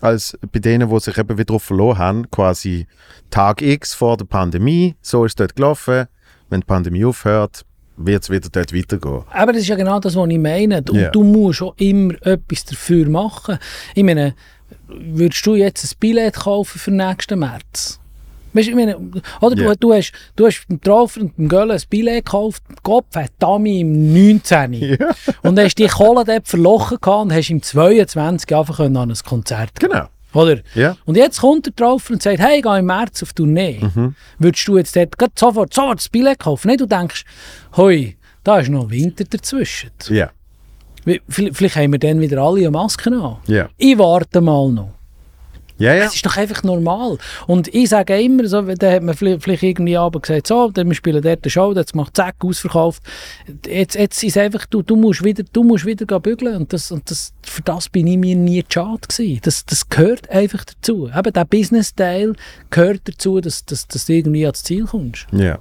als bei denen, die sich eben wieder drauf verloren haben, quasi Tag X vor der Pandemie, so ist es dort gelaufen. Wenn die Pandemie aufhört, wird es wieder dort weitergehen. Aber das ist ja genau das, was ich meine. Und Ja. du musst auch immer etwas dafür machen. Ich meine, würdest du jetzt ein Billett kaufen für nächsten März? Weißt, du, ich meine, oder Ja. du, du, hast, du hast beim Traufer und beim Göller ein Billett gekauft, Gott verdammt, im 19. (laughs) Und hast die Kohle dort verlochen gehabt und hast im 22 einfach können an ein Konzert gehen. Genau. Oder? Ja. Und jetzt kommt er drauf und sagt, hey, ich gehe im März auf Tournee. Mhm. Würdest du jetzt dort sofort, sofort das Billett kaufen? Nein, du denkst, hoi, da ist noch Winter dazwischen. Ja. Wie- Vielleicht haben wir dann wieder alle eine Maske an. Ja. Ich warte mal noch. Ja, ja. Es ist doch einfach normal. Und ich sage immer, so, da hat man vielleicht, irgendwie aber gesagt, so, dann wir spielen dort eine Show, jetzt macht zack, ausverkauft. Jetzt, jetzt ist einfach, du, du musst wieder, du musst wieder bügeln. Und, das, und das, für das bin ich mir nie schade gewesen. Das, das gehört einfach dazu. Eben der Business-Teil gehört dazu, dass, dass, dass du irgendwie ans Ziel kommst. Ja,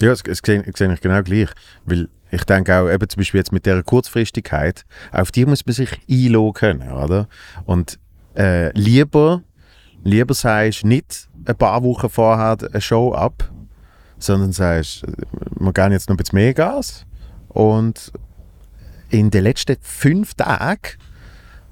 ja das, das sehe, das sehe ich genau gleich. Weil ich denke auch, eben zum Beispiel jetzt mit dieser Kurzfristigkeit, auf die muss man sich einloggen können, oder? Und äh, lieber, lieber sagst nicht ein paar Wochen vorher eine Show ab, sondern sagst, wir gehen jetzt noch ein bisschen mehr Gas und in den letzten fünf Tagen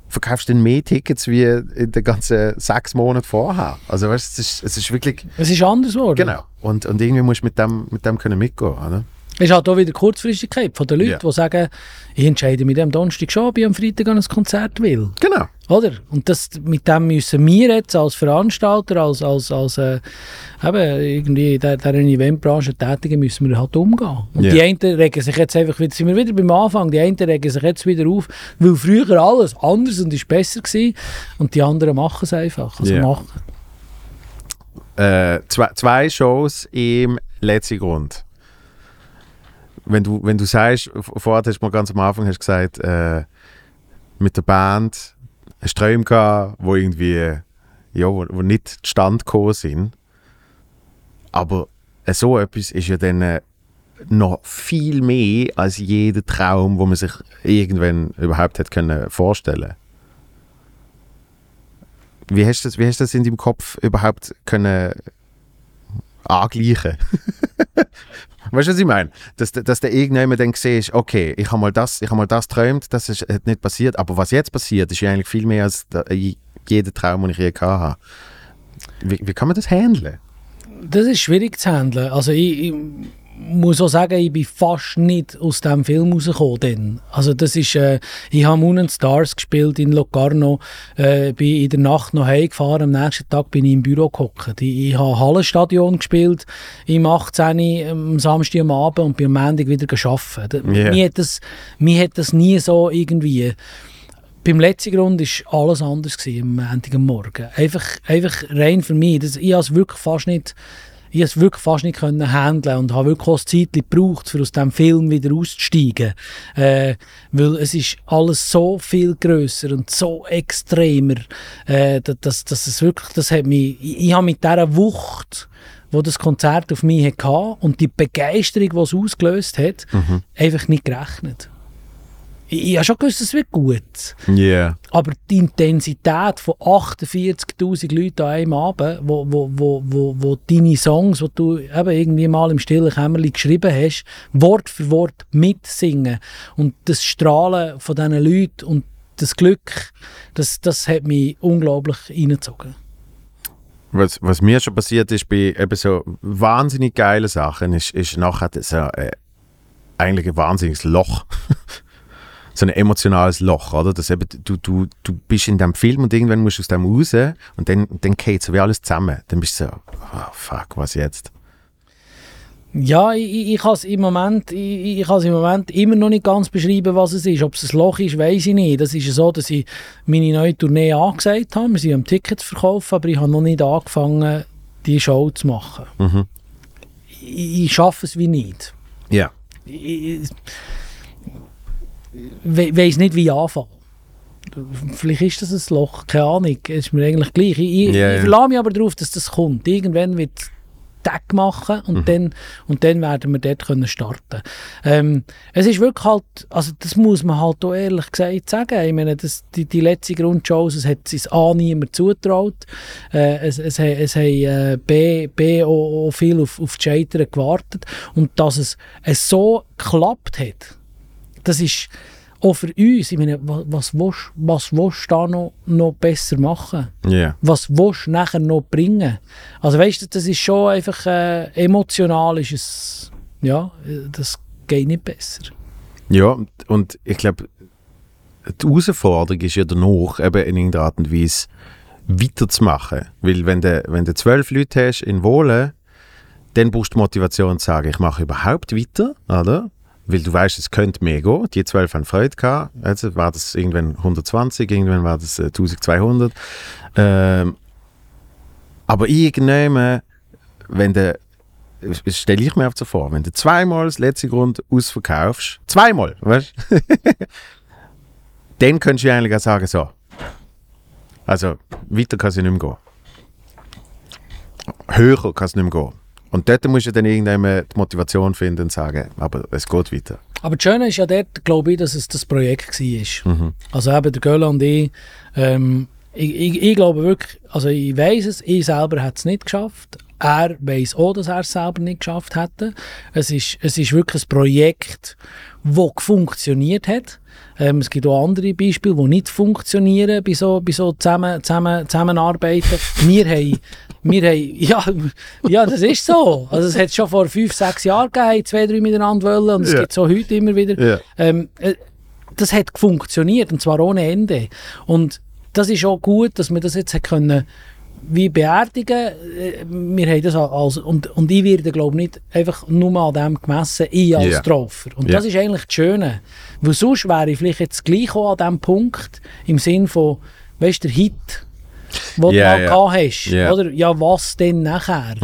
verkaufst du dann mehr Tickets wie in den ganzen sechs Monaten vorher. Also weißt, es ist, es ist wirklich Es ist anders geworden. Genau. Und, und irgendwie musst du mit dem, mit dem können mitgehen. Oder? Es ist halt auch wieder Kurzfristigkeit von den Leuten, Ja. die sagen, ich entscheide mich am Donnerstag schon, ob ich am Freitag an ein Konzert will. Genau. Oder? Und das, mit dem müssen wir jetzt als Veranstalter, als, als, als äh, eben irgendwie in der, der Eventbranche Tätigen, müssen wir halt umgehen. Und Ja. die einen regen sich jetzt einfach wieder, sind wir wieder beim Anfang, die einen regen sich jetzt wieder auf, weil früher alles anders und ist besser war und die anderen machen es einfach. Also Ja. machen. Äh, zwei, zwei Shows im letzten Grund. Wenn du, wenn du sagst, vorher hast du mal ganz am Anfang hast gesagt, äh, mit der Band Sträum gehabt, wo irgendwie ja, wo, wo nicht zustande gekommen sind. Aber äh, so etwas ist ja dann äh, noch viel mehr als jeder Traum, wo man sich irgendwann überhaupt hätte können vorstellen. Wie hast du das, wie hast du das in deinem Kopf überhaupt können angleichen? (laughs) weißt du, was ich meine? Dass, dass der irgendjemand dann siehst, okay, ich habe mal das, ich habe mal das träumt, das ist hat nicht passiert, aber was jetzt passiert, ist ja eigentlich viel mehr als der, jeder Traum, den ich je gehabt habe. Wie, wie kann man das handeln? Das ist schwierig zu handeln. Also ich, ich muss auch sagen, ich bin fast nicht aus diesem Film rausgekommen. Dann. Also das ist, äh, ich habe Moon and Stars gespielt in Locarno, äh, bin in der Nacht noch heimgefahren, am nächsten Tag bin ich im Büro gehockt. Ich, ich habe Hallenstadion gespielt, im 18. am Samstag am Abend und bin am Montag wieder arbeiten. Ja. Mir, hat das, mir hat das nie so irgendwie... Beim letzten Grund war alles anders gewesen, am Montag am Morgen. Einfach, einfach rein für mich. Das, ich habe es wirklich fast nicht, ich es wirklich fast nicht können handeln und habe wirklich auch Zeit gebraucht, um aus diesem Film wieder auszusteigen. Äh, weil es ist alles so viel grösser und so extremer, äh, dass, dass, es wirklich, das hat mich, ich, ich habe mit dieser Wucht, wo das Konzert auf mich hatte und die Begeisterung, die es ausgelöst hat, einfach nicht gerechnet. Ich, ich habe schon gewusst, es wird gut. Yeah. Aber die Intensität von 48'000 Leuten an einem Abend, wo, wo, wo, wo, wo deine Songs, die du eben irgendwie mal im stillen Kämmerlein geschrieben hast, Wort für Wort mitsingen und das Strahlen von diesen Leuten und das Glück, das, das hat mich unglaublich reingezogen. Was, was mir schon passiert ist bei eben so wahnsinnig geilen Sachen, ist, ist nachher so, äh, eigentlich ein wahnsinniges Loch. (laughs) so ein emotionales Loch, oder? Dass eben, du, du, du bist in dem Film und irgendwann musst du aus dem raus und dann, dann geht so wie alles zusammen. Dann bist du so, oh, fuck, was jetzt? Ja, ich, ich, kann es im Moment, ich, ich im Moment immer noch nicht ganz beschreiben, was es ist. Ob es ein Loch ist, weiß ich nicht. Das ist ja so, dass ich meine neue Tournee angesagt habe. Wir sind am Tickets verkaufen, aber ich habe noch nicht angefangen, die Show zu machen. Mhm. Ich, ich schaffe es wie nicht. Ja. Ich we, weiß nicht, wie ich anfange. Vielleicht ist das ein Loch, keine Ahnung. Es ist mir eigentlich gleich. Ich, ja. ich verlasse mich aber darauf, dass das kommt. Irgendwann wird es Tag machen und, Mhm. dann, und dann werden wir dort können starten ähm, Es ist wirklich halt, also das muss man halt auch ehrlich gesagt sagen. Ich meine, das, die, die letzte Grundshows, es hat sich A niemand zutraut. Äh, es, es, es, es haben äh, B, B auch, auch viel auf, auf die Scheitern gewartet. Und dass es, es so geklappt hat, das ist auch für uns, ich meine, was, was, willst, was willst du da noch, noch besser machen? Ja. Was willst du nachher noch bringen? Also weißt du, das ist schon einfach äh, emotional, ist es, ja, äh, das geht nicht besser. Ja, und- und ich glaube, die Herausforderung ist ja danach, eben in irgendeiner Art und Weise, weiterzumachen. Weil wenn du, wenn du zwölf Leute hast in Wohlen, dann brauchst du Motivation zu sagen, ich mache überhaupt weiter, oder? Weil du weißt, es könnte mehr gehen. Die zwölf haben Freude gehabt. Also war das irgendwann 120, irgendwann war das äh, 1200. Ähm, aber irgendwann, wenn du, das stelle ich mir einfach so vor, wenn du zweimal das letzte Grund ausverkaufst, zweimal, weißt (laughs) dann könntest du eigentlich auch sagen, so, also weiter kann es nicht mehr gehen. Höher kann es nicht mehr gehen. Und dort musst du dann irgendwann die Motivation finden und sagen, aber es geht weiter. Aber das Schöne ist ja dort, glaube ich, dass es das Projekt war. Mhm. Also eben der Göller und ich, ähm, ich, ich, ich glaube wirklich, also ich weiß es, ich selber hätte es nicht geschafft. Er weiß auch, dass er es selber nicht geschafft hätte. Es ist, es ist wirklich ein Projekt, das funktioniert hat. Ähm, es gibt auch andere Beispiele, die nicht funktionieren bei so, bei so zusammen, zusammen, Zusammenarbeiten. wir haben, wir haben, ja, ja, das ist so. Also es hat schon vor fünf, sechs Jahren gegeben, zwei, drei miteinander wollen und es Ja. gibt so heute immer wieder. Ja. Ähm, äh, das hat funktioniert und zwar ohne Ende. Und das ist auch gut, dass wir das jetzt können wie beerdigen. Äh, Wir haben das als, und, und ich werde glaube nicht einfach nur an dem gemessen, ich als Ja. Traufer. Und Ja. das ist eigentlich das Schöne. Weil sonst wäre ich vielleicht jetzt gleich auch an dem Punkt, im Sinn von, weißt du, der Hit, den Ja, du mal gehabt hast. Ja. Oder? Ja, was denn nachher?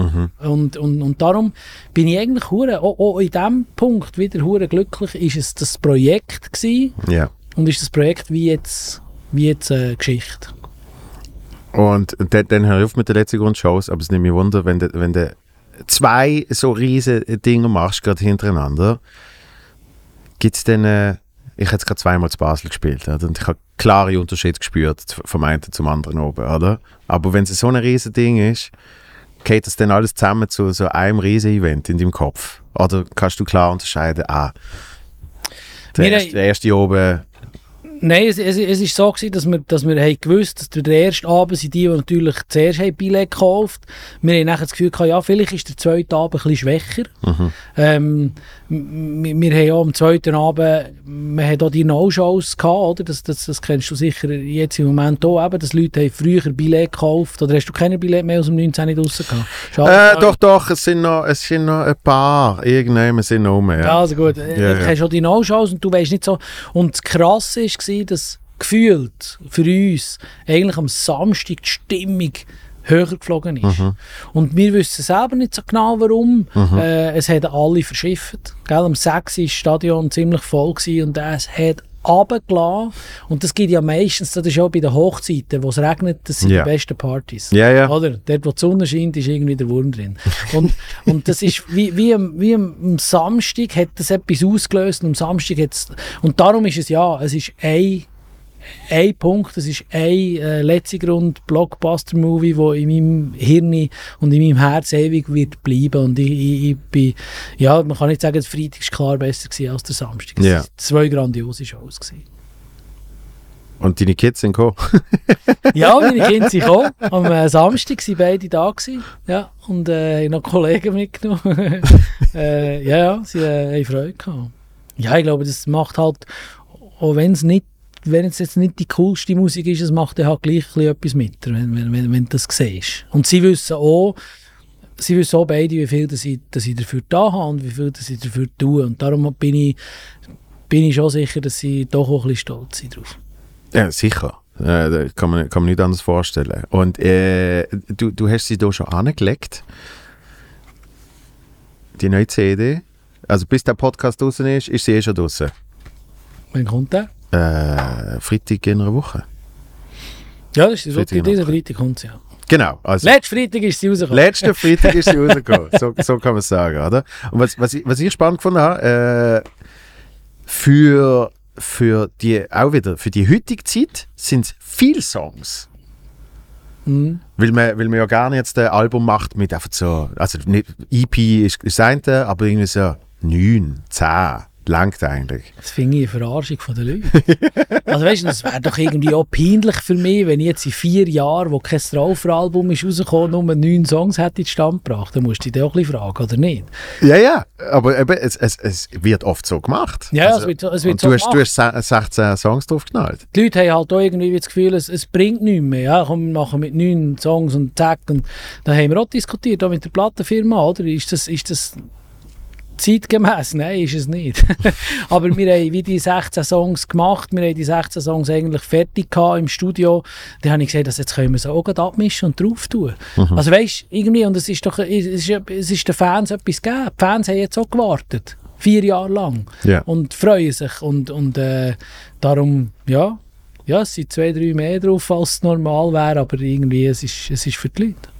Und, und, und darum bin ich eigentlich hure, auch, auch in diesem Punkt wieder hure glücklich, ist es das Projekt gewesen Ja. und ist das Projekt wie jetzt, wie jetzt äh, Geschichte. Und dann, dann höre ich auf mit den letzten Grundshows, aber es nimmt mich Wunder, wenn du, wenn zwei so riesige Dinge machst, gerade hintereinander, gibt es dann, äh, ich habe jetzt gerade zweimal zu Basel gespielt, oder? und ich habe klare Unterschiede gespürt vom einen zum anderen oben, oder? Aber wenn es so ein riesen Ding ist, geht das dann alles zusammen zu so einem riesen Event in deinem Kopf? Oder kannst du klar unterscheiden, ah, der, erste, der erste oben, Nein, es, es, es ist so gewesen, dass wir, dass wir haben gewusst, dass durch den ersten Abend sind die, die natürlich zuerst haben Billett gekauft Wir haben nachher das Gefühl gehabt, ja, vielleicht ist der zweite Abend ein bisschen schwächer. Ähm, m- m- wir haben auch am zweiten Abend, wir haben die No-Shows gehabt, oder? Das, das, das kennst du sicher jetzt im Moment auch, eben, dass Leute haben früher Billett gekauft. Oder hast du keine Billett mehr aus dem 19 draussen gehabt? Äh, doch, doch, es sind noch, es sind noch ein paar, irgendwann sind noch mehr. Ja, also gut. Ja, du ja. hast auch die No-Shows und du weißt nicht so. Und das Krasse war, dass gefühlt für uns eigentlich am Samstag die Stimmung höher geflogen ist. Mhm. Und wir wissen selber nicht so genau, warum. Äh, es hat alle verschifft. Gell? Am 6 war das Stadion ziemlich voll gewesen und es hat runtergelassen. Und das gibt ja meistens, das ist ja bei den Hochzeiten, wo es regnet, das sind Ja. die besten Partys. Ja, ja. Oder? Dort, wo die Sonne scheint, ist irgendwie der Wurm drin. Und, (laughs) und das ist wie, wie, am, wie am am Samstag hat das etwas ausgelöst und am Samstag hat's, und darum ist es ja, es ist ein, ein Punkt, es ist ein äh, letzter Grund Blockbuster-Movie, der in meinem Hirn und in meinem Herz ewig wird bleiben und ich, ich, ich bin, ja, man kann nicht sagen, der Freitag war klar besser gewesen als der Samstag. Es waren zwei grandiose Shows. Gewesen. Und deine Kids sind gekommen. (laughs) Ja, meine (laughs) Kinder sind gekommen. Am äh, Samstag waren beide da. Gewesen. Ja, und äh, haben noch Kollegen mitgenommen. (laughs) äh, ja, ja, sie äh, haben Freude gehabt. Ja, ich glaube, das macht halt, auch wenn es nicht wenn es jetzt nicht die coolste Musik ist, es macht dann halt gleich ein bisschen etwas mit, wenn, wenn, wenn, wenn du das siehst. Und sie wissen auch, sie wissen auch beide, wie viel dass ich, dass ich dafür da habe und wie viel dass ich dafür tue. Und darum bin ich, bin ich schon sicher, dass sie doch auch ein bisschen stolz sind drauf. Ja, sicher. Äh, kann man, kann man nicht anders vorstellen. Und äh, du, du hast sie da schon angelegt. Die neue CD. Also bis der Podcast draußen ist, ist sie eh schon draußen. Wann kommt der? Äh, Freitag in einer Woche. Ja, das ist Freitag dieser. Freitag kommt sie ja. Genau. Also, Letzten Freitag ist sie rausgekommen. letzten Freitag ist sie (laughs) rausgekommen. So, so kann man es sagen, oder? Und was, was, ich, was ich spannend gefunden habe, äh, für, für die, auch wieder, für die heutige Zeit sind es viele Songs. Mhm. Weil man, weil man ja gerne jetzt ein Album macht mit einfach so, also nicht, EP ist, ist das eine, aber irgendwie so 9, 10, langt eigentlich. Das finde ich eine Verarschung von den Leuten. (laughs) also weißt du, das wäre doch irgendwie auch peinlich für mich, wenn ich jetzt in vier Jahren, wo kein Straufer-Album ist rausgekommen, nur neun Songs hätte in den Stand gebracht. Dann musst du dich auch ein bisschen fragen, oder nicht? Ja, ja, aber eben, es, es, es wird oft so gemacht. Ja, ja, es wird es wird und so du, hast, du gemacht. hast se- 16 Songs draufgeknallt. Die Leute haben halt auch irgendwie das Gefühl, es, es bringt nichts mehr. Ja, komm, wir machen mit neun Songs und zack. Und da haben wir auch diskutiert, auch mit der Plattenfirma, oder? Ist das, ist das zeitgemäß? Nein, ist es nicht. (laughs) Aber wir haben wie die 16 Songs gemacht, wir haben die 16 Songs eigentlich fertig gehabt im Studio. Dann habe ich gesagt, dass jetzt können wir sie auch abmischen und drauf tun. Also weißt du, irgendwie, und es ist doch, es ist, es ist den Fans etwas gegeben. Die Fans haben jetzt auch gewartet. Vier Jahre lang Ja. und freuen sich. Und, und äh, darum, ja, ja, es sind zwei, drei mehr drauf, als es normal wäre, aber irgendwie, es ist, es ist für die Leute.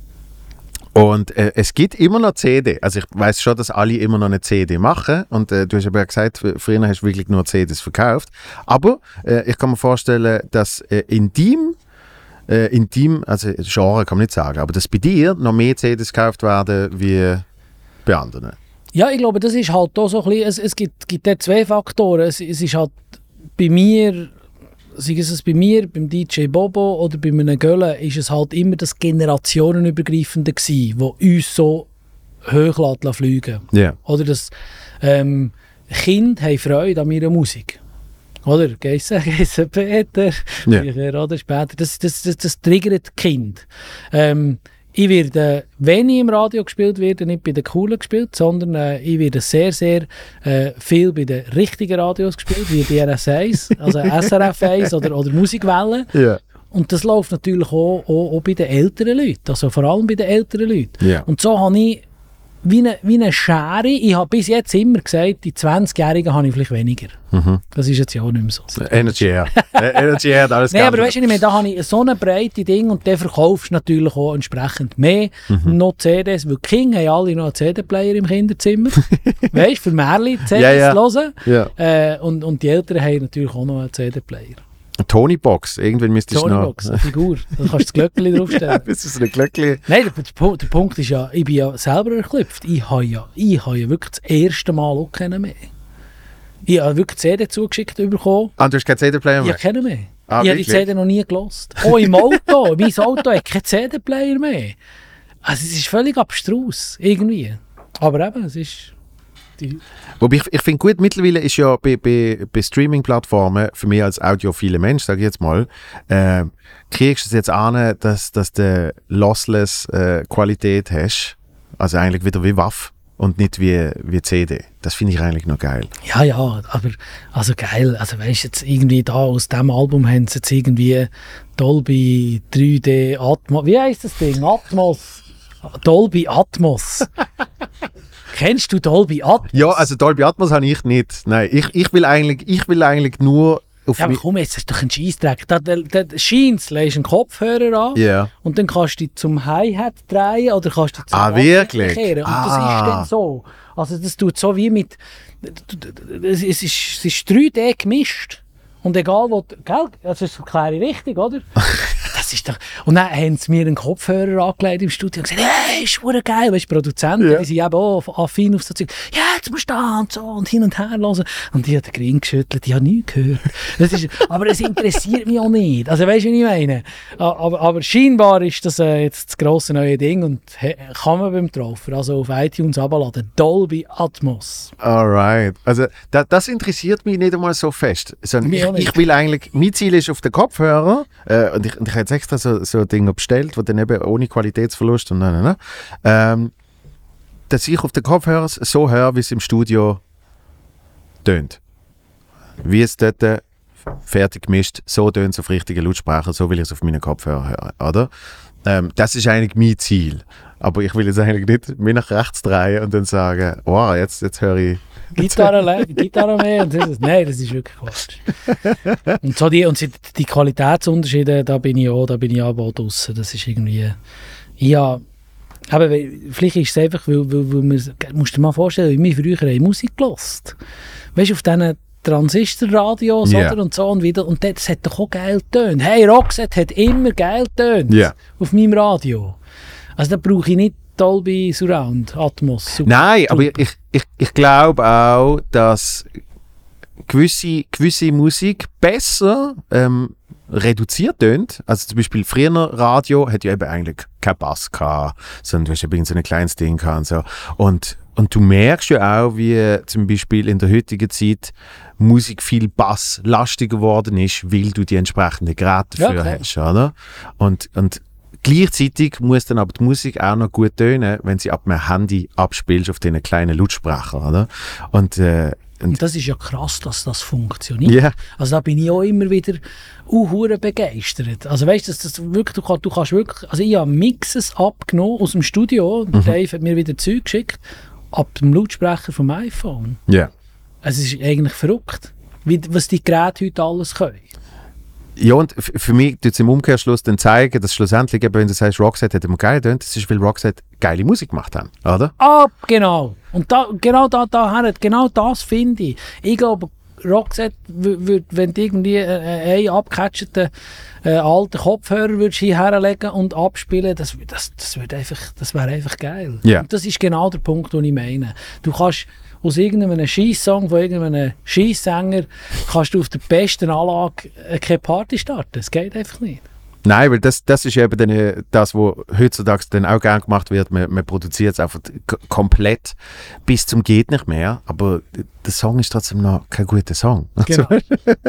Und äh, es gibt immer noch CD. Also ich weiß schon, dass alle immer noch eine CD machen. Und äh, du hast aber ja gesagt, fr- früher hast du wirklich nur CDs verkauft. Aber äh, ich kann mir vorstellen, dass äh, intim, äh, intim, also Genre kann man nicht sagen, aber dass bei dir noch mehr CDs gekauft werden wie bei anderen. Ja, ich glaube, das ist halt auch so ein bisschen, es, es gibt, gibt dort zwei Faktoren. Es, es ist halt bei mir, sei es bei mir, beim DJ Bobo oder bei einem Gölle, ist es halt immer das Generationenübergreifende gewesen, wo uns so hoch fliegen Ja. Oder das ähm, Kinder haben Freude an meiner Musik. Oder? Geissen, (laughs) Geissen Peter, früher oder später. Das, das, das, das triggert Kind. Ähm, ich werde, wenn ich im Radio gespielt werde, nicht bei den coolen gespielt, sondern äh, ich werde sehr, sehr äh, viel bei den richtigen Radios gespielt, wie die RS1, also (laughs) SRF 1 oder, oder Musikwellen. Ja. Und das läuft natürlich auch, auch, auch bei den älteren Leuten, also vor allem bei den älteren Leuten. Ja. Und so habe ich wie eine, wie eine Schere, ich habe bis jetzt immer gesagt, die 20-Jährigen habe ich vielleicht weniger. Mhm. Das ist jetzt ja auch nicht mehr so. (laughs) Energy Air. Äh, Energy Air hat alles Nein, aber weißt du, ich meine, da habe ich so eine breite Ding und dann verkaufst du natürlich auch entsprechend mehr Mhm. noch CDs, weil Kinder haben alle noch einen CD-Player im Kinderzimmer. (laughs) weißt du, für Märchen CDs Ja, ja. hören. Ja. Äh, und, und die Eltern haben natürlich auch noch einen CD-Player. Tony Box. Irgendwann müsstest du noch... Tonybox, eine Figur. Da kannst du das Glöckchen draufstellen. (laughs) Das ist ein Glöckchen. Nein, der, der, Pu- der Punkt ist ja, ich bin ja selber erklüpft. Ich habe ja, ich habe ja wirklich das erste Mal auch keinen mehr. Ich habe wirklich die CD zugeschickt bekommen. Ah, du hast keinen CD-Player Ich mehr? habe keinen mehr. Ah, ich habe die? CD noch nie gelost. Oh, im Auto. (laughs) mein Auto hat keinen CD-Player mehr. Also es ist völlig abstrus, irgendwie. Aber eben, es ist... Die, Wobei ich, ich finde gut, mittlerweile ist ja bei, bei, bei Streaming-Plattformen, für mich als audiophile Mensch, sage ich jetzt mal, äh, kriegst du es jetzt an, dass, dass du lossless äh, Qualität hast. Also eigentlich wieder wie WAF und nicht wie, wie CD. Das finde ich eigentlich noch geil. ja, ja, aber also geil. Also weißt du, jetzt irgendwie da aus diesem Album haben sie jetzt irgendwie Dolby 3D Atmos... Wie heisst das Ding? Atmos... Dolby Atmos. (laughs) Kennst du Dolby Atmos? Ja, also Dolby Atmos habe ich nicht. Nein, ich, ich, will, eigentlich, ich will eigentlich nur auf Ja, aber komm, jetzt ist doch ein Scheissdreck. Da, da, da scheint's, legst einen Kopfhörer an Ja. und dann kannst du dich zum Hi-Hat drehen oder kannst du dich zum Ah, wirklich? kehren. Und das Ah. ist dann so. Also das tut so wie mit... Es ist, es ist 3D gemischt. Und egal wo... du- Gell? Das ist erkläre ich richtig, oder? (laughs) Ist doch... Und dann haben sie mir einen Kopfhörer angelegt im Studio und gesagt, hey, ist verdammt geil. Weißt du, Produzenten, Ja. die sind eben auch affin auf so Zeug. Ja, jetzt musst du da und so und hin und her hören. Und die hat den Grin geschüttelt, die hat nichts gehört. Das ist, aber es interessiert mich auch nicht. Also weißt du, wie ich meine? Aber, aber scheinbar ist das äh, jetzt das grosse neue Ding und kann man beim Traufer, also auf iTunes abladen. Dolby Atmos. Alright. Also da, das interessiert mich nicht einmal so fest. Mich ich, ich will eigentlich, mein Ziel ist auf den Kopfhörer äh, und ich, und ich jetzt extra so, so Dinge bestellt, die dann eben ohne Qualitätsverlust und nein, ähm, dass ich auf den Kopfhörer so höre, wie es im Studio tönt. Wie es dort fertig gemischt, so tönt es auf richtigen Lautsprecher, so will ich es auf meinen Kopfhörer hören, oder? Ähm, das ist eigentlich mein Ziel. Aber ich will jetzt eigentlich nicht mich nach rechts drehen und dann sagen, wow, jetzt, jetzt höre ich (laughs) Gitarre, Gitarre mehr. Und das, nein, das ist wirklich Quatsch. (laughs) Und, so die, und die, Qualitätsunterschiede, da bin ich auch, da bin ich aber auch draussen. Das ist irgendwie... Ja, aber vielleicht ist es einfach, weil, weil, weil wir, musst dir mal vorstellen, wie wir früher haben Musik gelost. Weißt du, auf diesen Transistorradios Ja. oder und so und wieder und das hat doch auch geil getönt. Hey, Roxette hat immer geil getönt Ja. auf meinem Radio. Also da brauche ich nicht Dolby Surround, Atmos. Super. Nein, aber ich, ich, ich glaube auch, dass gewisse, gewisse Musik besser ähm, reduziert tönt. Also zum Beispiel früher Radio hat ja eben eigentlich keinen Bass gehabt, sondern du hast eben so ein kleines Ding gehabt und so. Und, und du merkst ja auch, wie zum Beispiel in der heutigen Zeit Musik viel basslastiger geworden ist, weil du die entsprechenden Geräte Ja, dafür klar. hast, oder? Und, und gleichzeitig muss dann aber die Musik auch noch gut tönen, wenn sie ab dem Handy abspielst auf diesen kleinen Lautsprecher, oder? Und, äh, Und das ist ja krass, dass das funktioniert. ja, Also da bin ich auch immer wieder uh, hure begeistert. Also weißt du, dass das wirklich, du, kannst, du kannst wirklich, also ich habe Mixes abgenommen aus dem Studio, Mhm. Dave hat mir wieder Zeug geschickt, ab dem Lautsprecher vom iPhone. ja. Also es ist eigentlich verrückt, wie, was die Geräte heute alles können. Ja, und für mich tut es im Umkehrschluss dann zeigen, dass schlussendlich, eben, wenn du sagst, Roxette hat immer geil getönt, das ist, weil Roxette geile Musik gemacht haben, oder? Ah, genau. Und da, genau da, da genau das finde ich. Ich glaube, Roxette würde, wenn du irgendwie äh, einen abgecatchten äh, alten Kopfhörer würdest hierher legen und abspielen, das, das, das, einfach, das wäre einfach geil. Ja. Und das ist genau der Punkt, den ich meine. Du kannst aus irgendeinem Scheiss-Song von irgendeinem Scheissänger kannst du auf der besten Anlage äh, keine Party starten. Das geht einfach nicht. Nein, weil das, das ist eben dann, äh, das, was heutzutage dann auch gern gemacht wird. Man, man produziert es einfach komplett bis zum geht nicht mehr, aber der Song ist trotzdem noch kein guter Song. (laughs) Genau.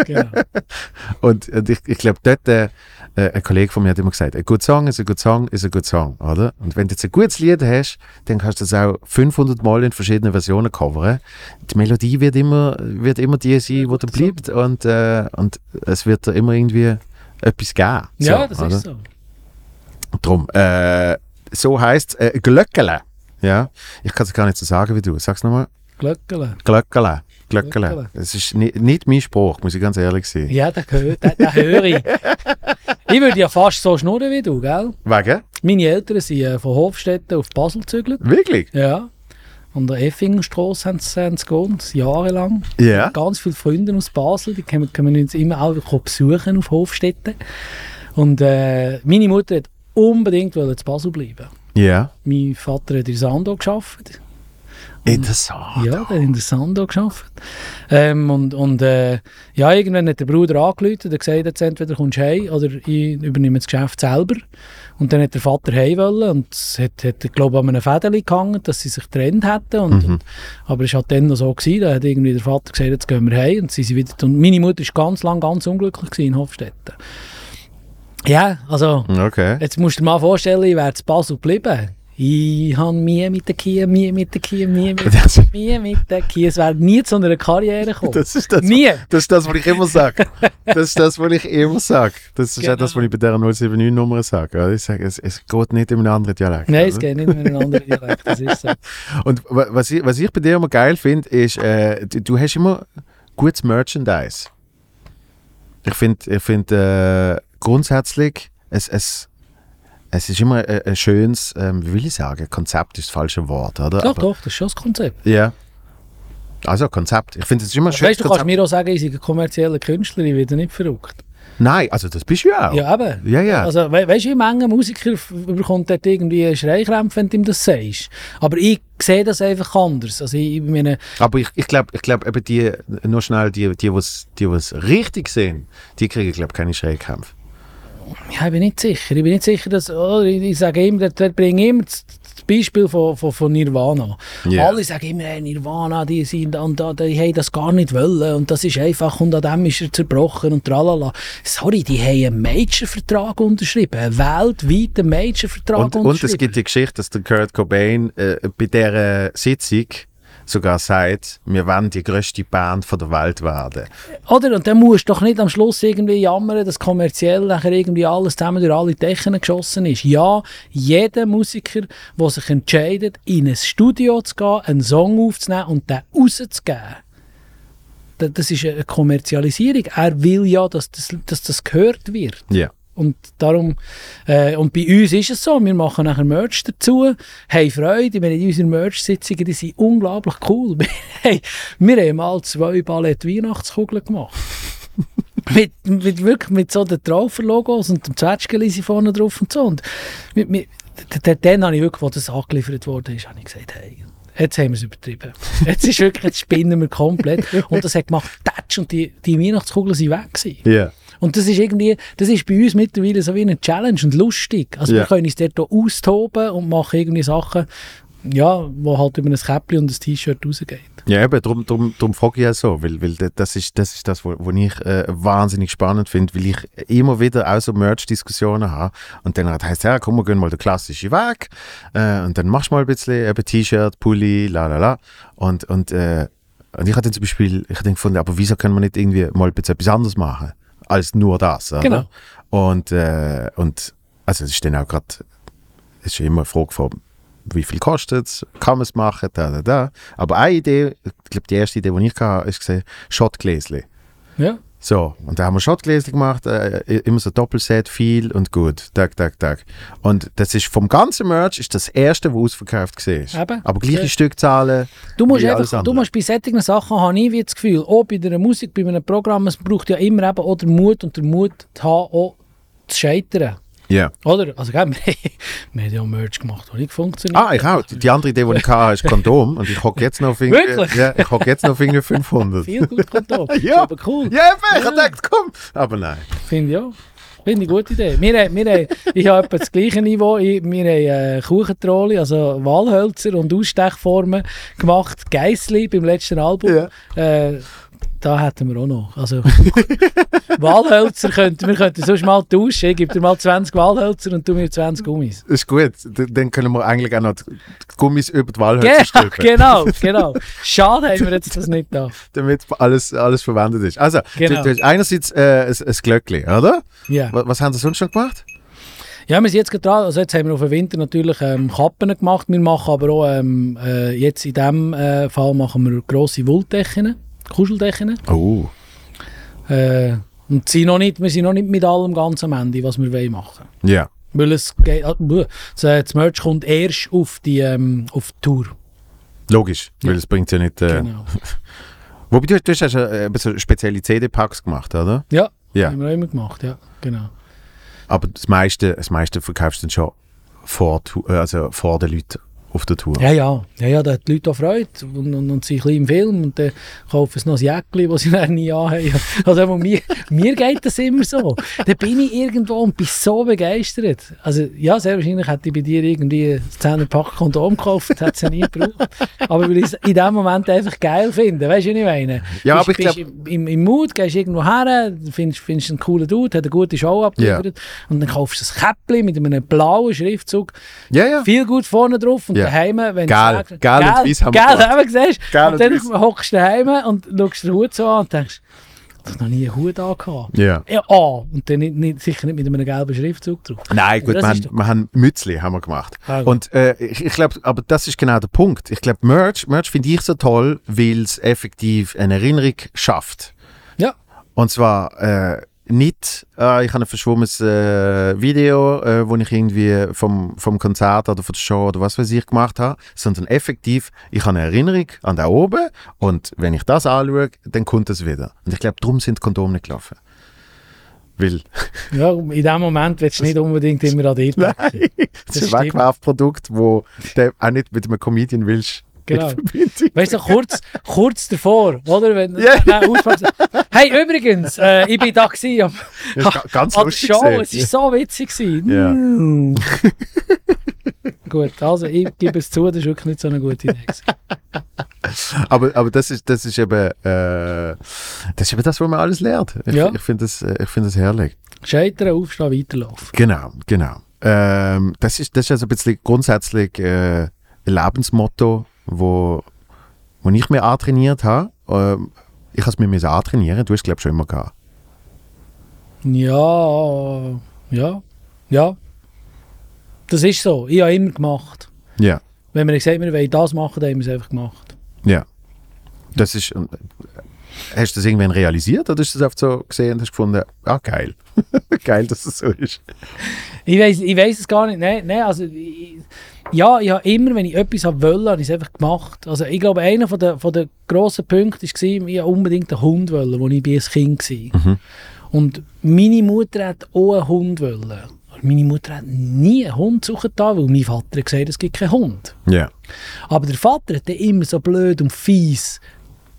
genau. (laughs) Und, und ich, ich glaube, dort, äh, äh, ein Kollege von mir hat immer gesagt, ein guter Song ist ein guter Song ist ein guter Song, oder? Und wenn du jetzt ein gutes Lied hast, dann kannst du das auch 500 Mal in verschiedenen Versionen coveren. Die Melodie wird immer, wird immer die sein, die da bleibt und, äh, und es wird da immer irgendwie etwas geben. Ja, So, das oder? ist so. Drum, äh, so heisst es äh, Glöckele. Ja, ich kann es gar nicht so sagen wie du. Sag's nochmal. Glöckele. Glöckele. Glöckele. Es ist ni nicht mein Spruch, muss ich ganz ehrlich sein. Ja, höre, den höre ich. (laughs) ich würde ja fast so schnurren wie du, gell? Wegen? Meine Eltern sind äh, von Hofstetten auf Basel gezügelt. Wirklich? Ja. An der Effingerstrasse haben sie, haben sie gewohnt, jahrelang. Ja. Ganz viele Freunde aus Basel, die können, können uns immer auch besuchen auf Hofstetten. Und äh, meine Mutter hat unbedingt zu Basel bleiben. Ja. Mein Vater hat in Sando Interessant. Ja, der in der Sando gearbeitet. Ähm, und und äh, ja, irgendwann hat der Bruder angerufen und gesagt, jetzt entweder kommst du heim oder ich übernehme das Geschäft selber. Und dann hat der Vater heim wollen und es hat, hat glaube ich, an einem Fädeli gehangen, dass sie sich getrennt hätten. Und, und, aber es war halt dann noch so, gewesen, da hat irgendwie der Vater gesagt, jetzt gehen wir heim. Und, sie sind wieder, und meine Mutter war ganz lang ganz unglücklich in Hofstetten. Ja, also... Okay. Jetzt musst du dir mal vorstellen, ich wäre zu Basel geblieben. Ich habe Mühe mit der Kia, Mühe mit der Kia, Mühe mit (laughs) Das, der Mühe mit der Kia. Es wäre nie zu einer Karriere gekommen. das, ist das, nie. das ist das, was ich immer sage. Das ist das, was ich immer sage. Das ist auch Genau. das, was ich bei dieser 079-Nummer sage. Ich sage, es, es geht nicht in einem anderen Dialekt. Nein, es oder? geht nicht in einen anderen Dialekt. Das ist so. (laughs) Und wa- was ich, was ich bei dir immer geil finde, ist, äh, du, du hast immer gutes Merchandise. Ich finde, ich find, äh, grundsätzlich, es, es, es ist immer ein, ein schönes, ähm, wie will ich sagen, Konzept ist das falsche Wort, oder? Doch, Aber- doch, das ist schon das Konzept. Ja. Also Konzept. Ich finde, es immer ein schönes Weißt du, kannst mir auch sagen, ich sei ein kommerzieller Künstler, ich werde nicht verrückt. Nein, also das bist du ja auch. Ja, eben. Ja, ja. Also, we weißt du, wie Menge Musiker bekommt dort irgendwie Schreikrämpfe, wenn du ihm das sagst. Aber ich sehe das einfach anders. Also, ich meine, Aber ich, ich glaube, ich glaub, eben die, nur schnell, die, die, was, die was richtig sehen, die kriegen, glaube ich, keine Schreikämpfe. Ja, ich bin nicht sicher. Ich bin nicht sicher, dass. Oh, ich, sage immer, bringe ich immer das, Beispiel von, von, von Nirvana. Ja. Alle sagen immer, hey, Nirvana, die, sind, und, da- die haben das gar nicht wollen und das ist einfach und an dem ist er zerbrochen und tralala. Sorry, die haben einen Major-Vertrag unterschrieben, einen weltweiten Major-Vertrag Und, und unterschrieben. es gibt die Geschichte, dass der Kurt Cobain äh, bei dieser Sitzung sogar sagt, wir wollen die grösste Band von der Welt werden. Oder? Und dann musst du doch nicht am Schluss irgendwie jammern, dass kommerziell nachher irgendwie alles zusammen durch alle Dächer geschossen ist. Ja, jeder Musiker, der sich entscheidet, in ein Studio zu gehen, einen Song aufzunehmen und den rauszugeben, da- das ist eine Kommerzialisierung. Er will ja, dass das, dass das gehört wird. Ja. Und darum, äh, und bei uns ist es so, wir machen nachher Merch dazu, haben Freude, wir haben unsere Merch-Sitzungen, die sind unglaublich cool. (laughs) hey, wir haben mal zwei Ballett Weihnachtskugeln gemacht. (laughs) mit, mit, wirklich mit so den Traufer-Logos und dem Zwetschgenlisi vorne drauf und so. Und mit, mit, dann habe ich wirklich, als das angeliefert wurde, ist, habe ich gesagt, hey, jetzt haben wir es übertrieben. Jetzt ist wirklich, jetzt spinnen wir komplett. (laughs) Und das hat gemacht, Switch und die, die Weihnachtskugeln sind weg gewesen. Ja. Und das ist irgendwie, das ist bei uns mittlerweile so wie eine Challenge und lustig. Also Ja. wir können uns dort auch austoben und machen irgendwie Sachen, ja, wo halt über ein Käppli und ein T-Shirt rausgeht. Ja, eben, darum, darum, darum frage ich ja so, weil, weil da- das ist das, ist das wo, wo ich äh, wahnsinnig spannend finde, weil ich immer wieder auch so Merch-Diskussionen habe und dann heißt ja, komm, wir gehen mal den klassischen Weg äh, und dann machst du mal ein bisschen eben T-Shirt, Pulli, la la la und, und, äh, und ich habe dann zum Beispiel, ich habe gefunden, aber wieso können wir nicht irgendwie mal ein bisschen etwas anderes machen, als nur das, oder? Genau. Und, äh, und also es ist dann auch gerade, es ist immer eine Frage von, wie viel kostet es, kann man es machen, da, da, da. Aber eine Idee, ich glaube, die erste Idee, die ich hatte, ist gesehen, Schottgläschen. Ja. So, und da haben wir Schottgläschen gemacht, äh, immer so Doppelset, viel und gut, tag, tag, tag. Und das ist vom ganzen Merch ist das erste, was ausverkauft war. Eben. Aber gleiche Ja. Stückzahlen. Du musst einfach, du musst bei solchen Sachen, habe ich wie das Gefühl, auch bei der Musik, bei einem Programm, es braucht ja immer eben auch den Mut und den Mut zu haben, auch zu scheitern. Ja. Oder? Also, gell, wir, wir haben ja auch Merch gemacht, das nicht funktioniert. Ah, ich auch. Die, andere Idee, die ich hatte, ist Kondom. Und ich hocke jetzt noch auf irgendwie, Wirklich? ja, ich hocke jetzt noch auf irgendwie 500. Viel gut Kondom. Ja. Aber cool. Ja, eben, ich habe gedacht, komm. Aber nein. Finde ich auch. Finde ich eine gute Idee. Wir, wir, ich habe etwa das gleiche Niveau. Wir haben äh, Kuchentrolli, also Walhölzer und Ausstechformen gemacht. Geissli beim letzten Album. Ja. Äh, da hätten wir auch noch. Also, (laughs) Walhölzer könnten wir könnten sonst mal tauschen. Ich gebe dir mal 20 Walhölzer und du mir 20 Gummis. Das ist gut. Dann können wir eigentlich auch noch die Gummis über die Wahlhölzer stülpen, (laughs) genau, (laughs) genau. Schade haben wir jetzt das nicht da. damit alles, alles verwendet ist. Also, Genau. du, du hast einerseits äh, ein, ein Glöckli, oder? Ja. Was, was haben Sie sonst schon gemacht? Ja, wir sind jetzt gerade. Also jetzt haben wir auf den Winter natürlich ähm, Kappen gemacht. Wir machen aber auch, ähm, äh, jetzt in diesem äh, Fall machen wir grosse Wolldecken, Kuscheldecken. Oh. Äh, und sind noch nicht, wir sind noch nicht mit allem ganz am Ende, was wir wollen machen. Ja. Weil es geht, das, äh, das Merch kommt erst auf die, ähm, auf die Tour. Logisch, weil Ja. es bringt ja nicht... Äh, Genau. (laughs) Wobei, du, du hast ja äh, spezielle CD-Packs gemacht, oder? Ja, Ja. haben wir auch immer gemacht, ja, genau. Aber das meiste, das meiste verkaufst du dann schon vor, äh, also vor den Leuten auf der Tour. Ja, ja, ja, ja da hat die Leute auch Freude und, und, und sind ein bisschen im Film und dann kaufen sie noch ein Jäckchen, das sie (laughs) dann nie anhaben. Also mir, mir geht das immer so. Da bin ich irgendwo und bin so begeistert. Also ja, sehr wahrscheinlich hätte ich bei dir irgendwie ein 10 Pack Kondom gekauft, das hätte es ja nie gebraucht. Aber weil ich es in dem Moment einfach geil finde, weißt du, was ich meine? Ja, Bist- aber ich bist im, im, Mood, gehst irgendwo her, findest, findest einen coolen Dude, hat eine gute Show abgeliefert und dann kaufst du ein Käppchen mit einem blauen Schriftzug Ja, ja. viel gut vorne drauf und Ja. daheim, wenn Geil. du sagst, Geil und weiss haben wir geil, gemacht. eben, siehst Geil und und dann hockst du daheim und schaust den Hut so an und denkst, ich habe noch nie einen Hut angehabt. Ja. Ja, ah, und dann nicht, nicht, sicher nicht mit einem gelben Schriftzug drauf. Nein, gut, wir haben, doch- wir haben Mützli haben wir gemacht. Ah. Und äh, ich, ich glaube, aber das ist genau der Punkt. Ich glaube, Merch, Merch finde ich so toll, weil es effektiv eine Erinnerung schafft. Ja. Und zwar äh, nicht, äh, ich habe ein verschwommenes äh, Video, äh, wo ich irgendwie vom, vom Konzert oder von der Show oder was weiß ich gemacht habe, sondern effektiv, ich habe eine Erinnerung an da oben und wenn ich das anschaue, dann kommt es wieder. Und ich glaube, darum sind die Kondome nicht gelaufen. Weil, Ja, in dem Moment willst du nicht unbedingt immer an dir denken. (laughs) nein, das Das ist ein. Wegwerfprodukt, wo du auch nicht mit einem Comedian willst. Genau. (laughs) Weißt du, kurz, kurz davor, oder? Wenn, Ja. (laughs) Nein, Ausfahrt- hey, übrigens, äh, ich bin da gewesen am, ganz an der Show, gewesen. es war so witzig. Gewesen. Ja. Mm. (laughs) Gut, also ich gebe es zu, das ist wirklich nicht so eine gute Idee. Aber, aber das, ist, das, ist eben, äh, das ist eben das, was man alles lernt. Ich, Ja. ich finde das, äh, ich find das herrlich. Scheitern, aufstehen, weiterlaufen. Genau, genau. Ähm, das, ist, das ist also ein bisschen grundsätzlich äh, ein Lebensmotto, wo, wo ich mir antrainiert habe. Ähm, ich habe es mir antrainieren, du hast es glaube ich schon immer gehabt. Ja, ja, ja. Das ist so. Ich habe immer gemacht. Ja, Wenn wir gesagt wir wollen das machen, dann haben wir es einfach gemacht. ja. Das ist, äh, hast du das irgendwann realisiert oder hast du das einfach so gesehen und hast gefunden, ah geil, (laughs) geil, dass es so ist. Ich weiß ich es gar nicht. Nein, nein also, ich, ja, ich habe immer, wenn ich etwas wollte, habe ich es einfach gemacht. Also, ich glaube, einer von der, von der grossen Punkte war, ich wollte unbedingt einen Hund, wollen, als ich ein Kind war. Mhm. Und meine Mutter hat auch einen Hund. Wollen. Meine Mutter hat nie einen Hund suchen, da, weil mein Vater hat gesagt, es gibt keinen Hund. Ja, Aber der Vater hat immer so blöd und fies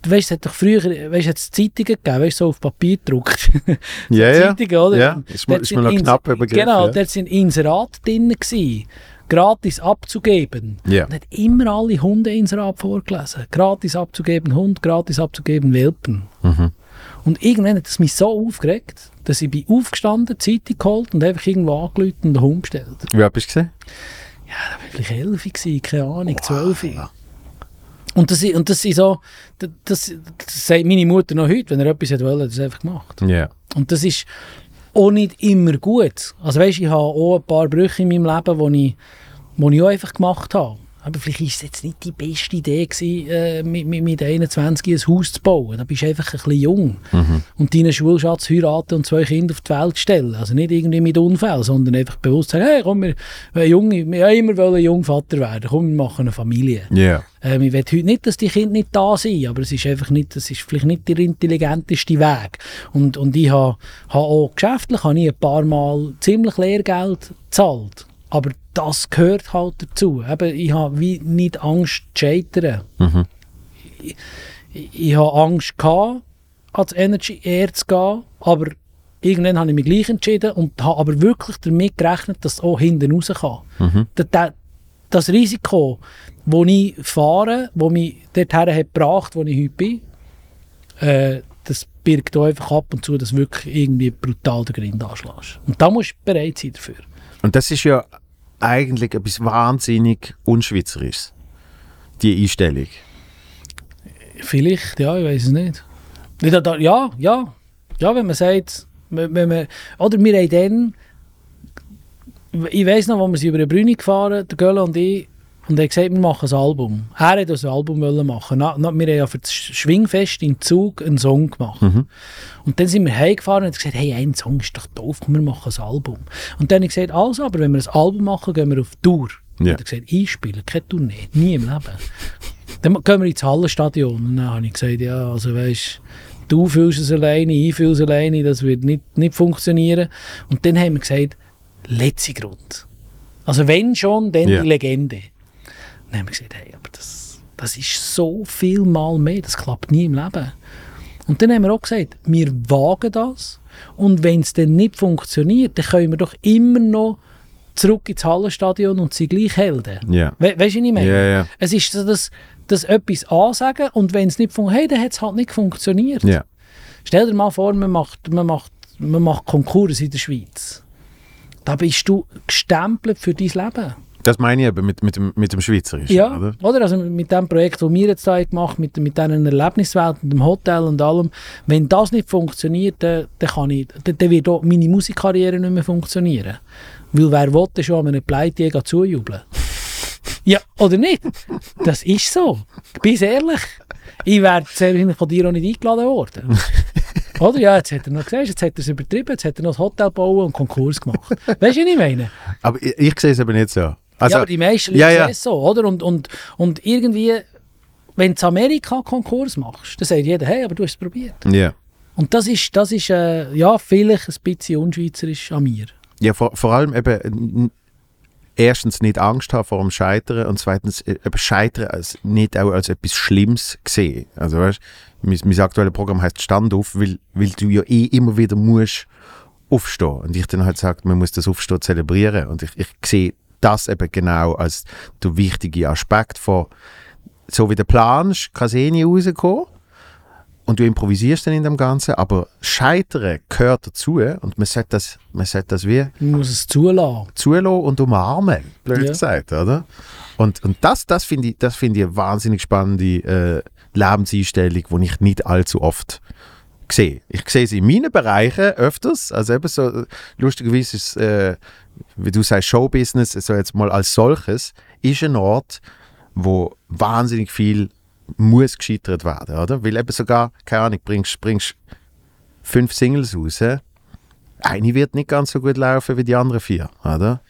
du weißt, es hat doch früher, weißt, hat es Zeitungen gegeben, weißt, so auf Papier gedruckt. (laughs) Ja, ja. Zeitungen, oder? Ja, ist mir, ist noch knapp übergriffen. Genau, ja. dort sind Inserate drin gewesen, gratis abzugeben. Ja. Und hat immer alle Hunde Inserat vorgelesen. Gratis abzugeben Hund, gratis abzugeben Welpen. Mhm. Und irgendwann hat es mich so aufgeregt, dass ich bin aufgestanden, Zeitung geholt und einfach irgendwo angerufen und den Hund bestellt. Wie alt bist du gesehen? Ja, da war ich vielleicht elf, gewesen, keine Ahnung, zwölf. Und das, und das ist so, das, das, sagt meine Mutter noch heute, wenn er etwas hat wollen, hat er es einfach gemacht. Ja. Und das ist auch nicht immer gut. Also weißt, ich habe auch ein paar Brüche in meinem Leben, die ich, ich auch einfach gemacht habe. Aber vielleicht war es jetzt nicht die beste Idee, gewesen, äh, mit, mit, mit 21 ein Haus zu bauen. Da bist du einfach ein bisschen jung. Und deinen Schulschatz heiraten und zwei Kinder auf die Welt stellen. Also nicht irgendwie mit Unfall, sondern einfach bewusst sagen, hey, komm, wir, wir, Junge, wir haben immer wollen Jungvater werden. Komm, wir machen eine Familie. Ja. Ähm, ich will heute nicht, dass die Kinder nicht da sind, aber es ist einfach nicht, das ist vielleicht nicht der intelligenteste Weg. Und, und ich habe ha auch geschäftlich habe ich ein paar Mal ziemlich Lehrgeld gezahlt. Aber das gehört halt dazu. Eben, ich habe wie nicht Angst zu scheitern. Mhm. Ich, ich habe Angst gehabt, ans Energy Air zu gehen, aber irgendwann habe ich mich gleich entschieden und habe aber wirklich damit gerechnet, dass es auch hinten raus kann. Mhm. Da- da- das Risiko, das ich fahre, das mich dorthin hat gebracht, wo ich heute bin, äh, das birgt auch einfach ab und zu, dass wirklich irgendwie brutal den Grind anschlägst. Und da musst du bereit sein dafür. Und das ist ja eigentlich etwas wahnsinnig Unschweizerisches. Die Einstellung. Vielleicht, ja, ich weiß es nicht. Ja, ja. Ja, wenn man sagt, wenn, man, oder wir haben dann, ich weiß noch, wo wir über die Brüni gefahren, der Gölle und ich, und er hat gesagt, wir machen ein Album. Er hat uns ein Album machen. Na, na, wir haben ja für das Schwingfest im Zug einen Song gemacht. Und dann sind wir heimgefahren und haben gesagt, hey, ein Song ist doch doof, komm, wir machen ein Album. Und dann habe ich gesagt, also, aber wenn wir ein Album machen, gehen wir auf Tour. Ja. Und er hat gesagt, einspielen, keine Tournee, nie im Leben. Dann gehen wir ins Hallenstadion. Und dann habe ich gesagt, ja, also weisst du fühlst es alleine, ich fühle es alleine, das wird nicht, nicht funktionieren. Und dann haben wir gesagt, letzte Grund. Also wenn schon, dann Ja. die Legende. Dann haben wir gesagt, hey, aber das, das ist so viel mal mehr, das klappt nie im Leben. Und dann haben wir auch gesagt, wir wagen das und wenn es dann nicht funktioniert, dann können wir doch immer noch zurück ins Hallenstadion und sind gleich Helden. Ja. We weißt du, was ich meine? Ja, ja. Es ist so, dass, dass etwas ansagen und wenn es nicht funktioniert, hey, dann hat es halt nicht funktioniert. Ja. Stell dir mal vor, man macht, man macht, man macht Konkurs in der Schweiz. Da bist du gestempelt für dein Leben. Das meine ich eben mit, mit, dem, mit dem Schweizerischen. Ja, Oder? oder? Also mit dem Projekt, das wir jetzt da gemacht haben, mit, mit diesen Erlebniswelt, mit dem Hotel und allem, wenn das nicht funktioniert, dann, dann, kann ich, dann, dann wird auch meine Musikkarriere nicht mehr funktionieren. Weil wer will schon an einem Pleitjäger zujubeln? (laughs) Ja, oder nicht? Das ist so. Bis ehrlich. Ich wäre sehr wahrscheinlich von dir auch nicht eingeladen worden. (laughs) Oder? Ja, jetzt hat er noch gesehen, jetzt hat er es übertrieben, jetzt hat er noch das Hotel bauen und Konkurs gemacht. Weißt du, was ich meine? Aber ich, ich sehe es eben nicht so. Also, ja, aber die meisten Leute ja, ja. sehen es so, oder? Und, und, und irgendwie, wenn du Amerika Konkurs machst, dann sagt jeder, hey, aber du hast es probiert. ja. Und das ist, das ist äh, ja, vielleicht ein bisschen unschweizerisch an mir. Ja, vor, vor allem eben erstens nicht Angst haben vor dem Scheitern und zweitens äh, eben Scheitern als, nicht auch als etwas Schlimmes sehen. Also weißt, mein, mein aktuelles Programm heißt Stand auf, weil, weil du ja eh immer wieder musst aufstehen. Und ich dann halt sage, man muss das Aufstehen zelebrieren. Und ich, ich sehe das eben genau als der wichtige Aspekt von, so wie du planst, kann es eh nie rauskommen. Und du improvisierst dann in dem Ganzen, aber Scheitern gehört dazu und man sollte das, man sollte das wie Man muss es zulassen. zulassen und umarmen, blöd Ja. gesagt, oder? Und, und das, das finde ich, das finde ich eine wahnsinnig spannende äh, Lebenseinstellung, die ich nicht allzu oft sehe. Ich sehe sie in meinen Bereichen öfters, also eben so, lustigerweise ist äh, wie du sagst, Showbusiness, so jetzt mal als solches, ist ein Ort, wo wahnsinnig viel muss gescheitert werden, oder? Weil eben sogar, keine Ahnung, bringst, bringst fünf Singles raus, eine wird nicht ganz so gut laufen wie die anderen vier, oder?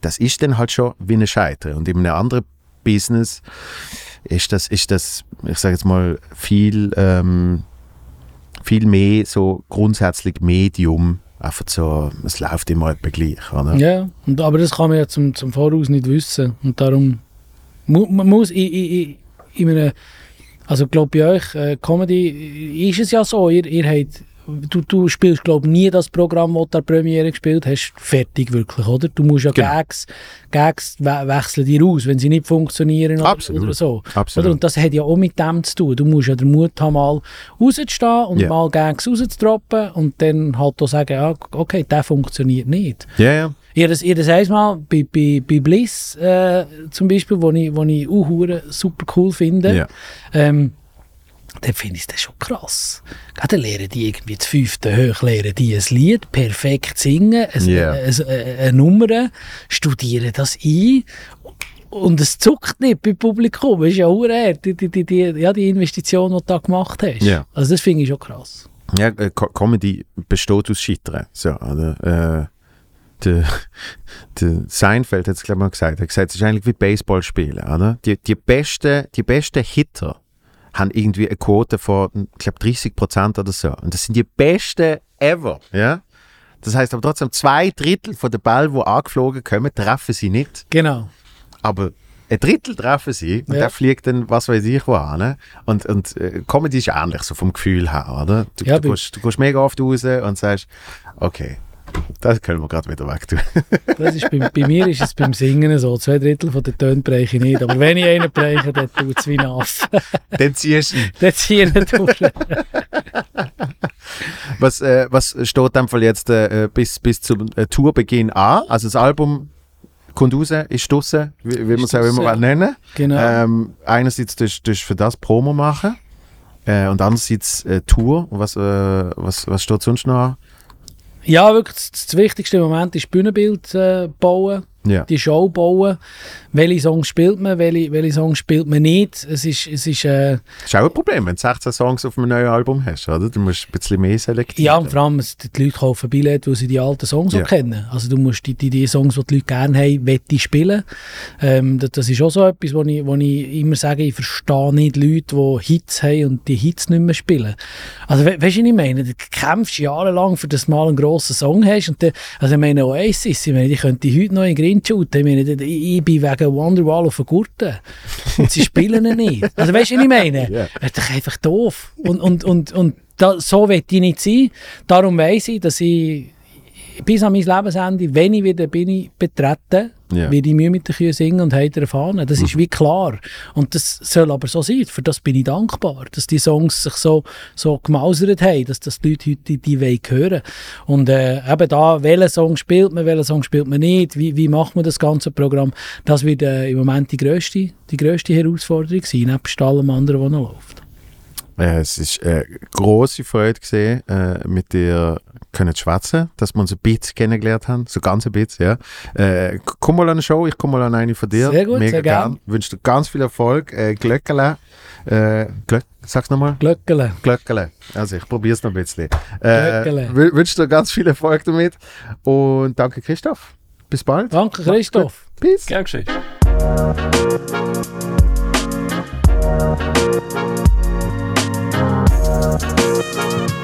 Das ist dann halt schon wie ein Scheitern. Und in einem anderen Business ist das, ist das ich sage jetzt mal, viel, ähm, viel mehr so grundsätzlich Medium. Einfach so, es läuft immer etwa gleich, oder? Ja, und, aber das kann man ja zum, zum Voraus nicht wissen. Und darum mu man muss in, in, in, in einem Also glaube, bei euch, äh, Comedy, ist es ja so, ihr, ihr habt, du, du spielst glaube nie das Programm, das du an der Premiere gespielt hast, fertig wirklich, oder? Du musst ja Genau. Gags, Gags we wechseln dir aus, wenn sie nicht funktionieren Absolut. oder so. Absolut. Oder? Und das hat ja auch mit dem zu tun. Du musst ja den Mut haben, mal rauszustehen und Ja. mal Gags rauszudroppen und dann halt auch sagen, ja, okay, der funktioniert nicht. Ja, ja. Ihr das, ihr das einmal bei, bei, bei Bliss äh, zum Beispiel, wo ich, wo ich auch super cool finde, Ja. ähm, dann finde ich das schon krass. Gerade lernen die irgendwie das fünfte hoch, lernen die ein Lied perfekt singen, ein, Ja. ein, ein, eine Nummer, studieren das ein und es zuckt nicht beim Publikum. Das ist ja hure die, die, die, die, ja, die Investition, die du da gemacht hast. Ja. Also das finde ich schon krass. Ja, äh, Co- Comedy besteht aus Scheitern. So, oder? Äh, der, der Seinfeld hat es, glaube ich, mal gesagt. Er hat gesagt, es ist eigentlich wie Baseball spielen. Oder? Die, die, besten, die besten Hitter haben irgendwie eine Quote von, ich glaube, 30 Prozent oder so. Und das sind die besten ever. Ja? Das heißt aber trotzdem, zwei Drittel von den Bällen, die angeflogen kommen, treffen sie nicht. Genau. aber ein Drittel treffen sie und Ja. der fliegt dann, was weiß ich, wo an. Und, und äh, Comedy ist ähnlich, so vom Gefühl her, oder? Du, Ja, du, gehst, du gehst mega oft raus und sagst, okay, das können wir gerade wieder weg tun. (laughs) Das ist bei, bei mir ist es beim Singen so. Zwei Drittel von den Tönen breche ich nicht. Aber wenn ich einen breche, dann tut es wie nass. (laughs) dann ziehst du ihn. dann ziehe ich ihn durch. Was, äh, was steht dem Fall jetzt äh, bis, bis zum äh, Tourbeginn an? Also das Album kommt raus, ist draussen, wie, wie man es auch immer nennen Genau. ähm, Einerseits tust du für das Promo machen äh, und andererseits äh, Tour. Und was, äh, was, was steht sonst noch an? Ja, wirklich, das, das wichtigste im Moment ist Bühnenbild äh, bauen, Ja. die Show bauen. Welche Songs spielt man, welche, welche Songs spielt man nicht. Es ist, es ist äh, Das ist auch ein Problem, wenn du 16 Songs auf einem neuen Album hast, oder? Du musst ein bisschen mehr selektieren. ja, und vor allem, es- die Leute kaufen Billette, weil sie die alten Songs Ja. auch kennen. Also du musst die, die, die Songs, die die Leute gerne haben, wette spielen. Ähm, das, das ist auch so etwas, wo ich, wo ich immer sage, ich verstehe nicht Leute, die Hits haben und die Hits nicht mehr spielen. Also we, weißt du, was ich meine? Du kämpfst jahrelang, für das du mal einen grossen Song hast und dann, also ich meine Oasis, ich meine, die könnte heute noch in Green shooten. Ich meine, ich, ich bin wegen Wonderwall auf der Gurte und sie spielen ihn nicht. Also weißt du, was ich meine? Ja. Das ist doch einfach doof. Und, und, und, und da, so will ich nicht sein. Darum weiss ich, dass ich bis an mein Lebensende, wenn ich wieder bin, ich betreten, Ja. werde ich Mühe mit den Kühen singen und heiter erfahren. Das ist wie klar. Und das soll aber so sein. Für das bin ich dankbar, dass die Songs sich so, so gemausert haben, dass das die Leute heute die, die wollen hören. Und äh, eben da, welchen Song spielt man, welchen Song spielt man nicht, wie, wie macht man das ganze Programm, das wird äh, im Moment die grösste, die grösste Herausforderung sein, nebst allem anderen, was noch läuft. Äh, es ist eine grosse Freude gesehen, äh, mit dir können zu schwätzen, dass wir uns ein bisschen kennengelernt haben, so ganz ein bisschen, ja. Äh, komm mal an eine Show, ich komme mal an eine von dir. Sehr gut, Mega sehr gern. Wünsche dir ganz viel Erfolg. Äh, Glöckele. Äh, Glöck, sag's nochmal. Glöckele. Glöckele. Also ich probiere es noch ein bisschen. Äh, wünsche dir ganz viel Erfolg damit und danke Christoph. Bis bald. Danke, Christoph. Peace. Gern geschehen. Thank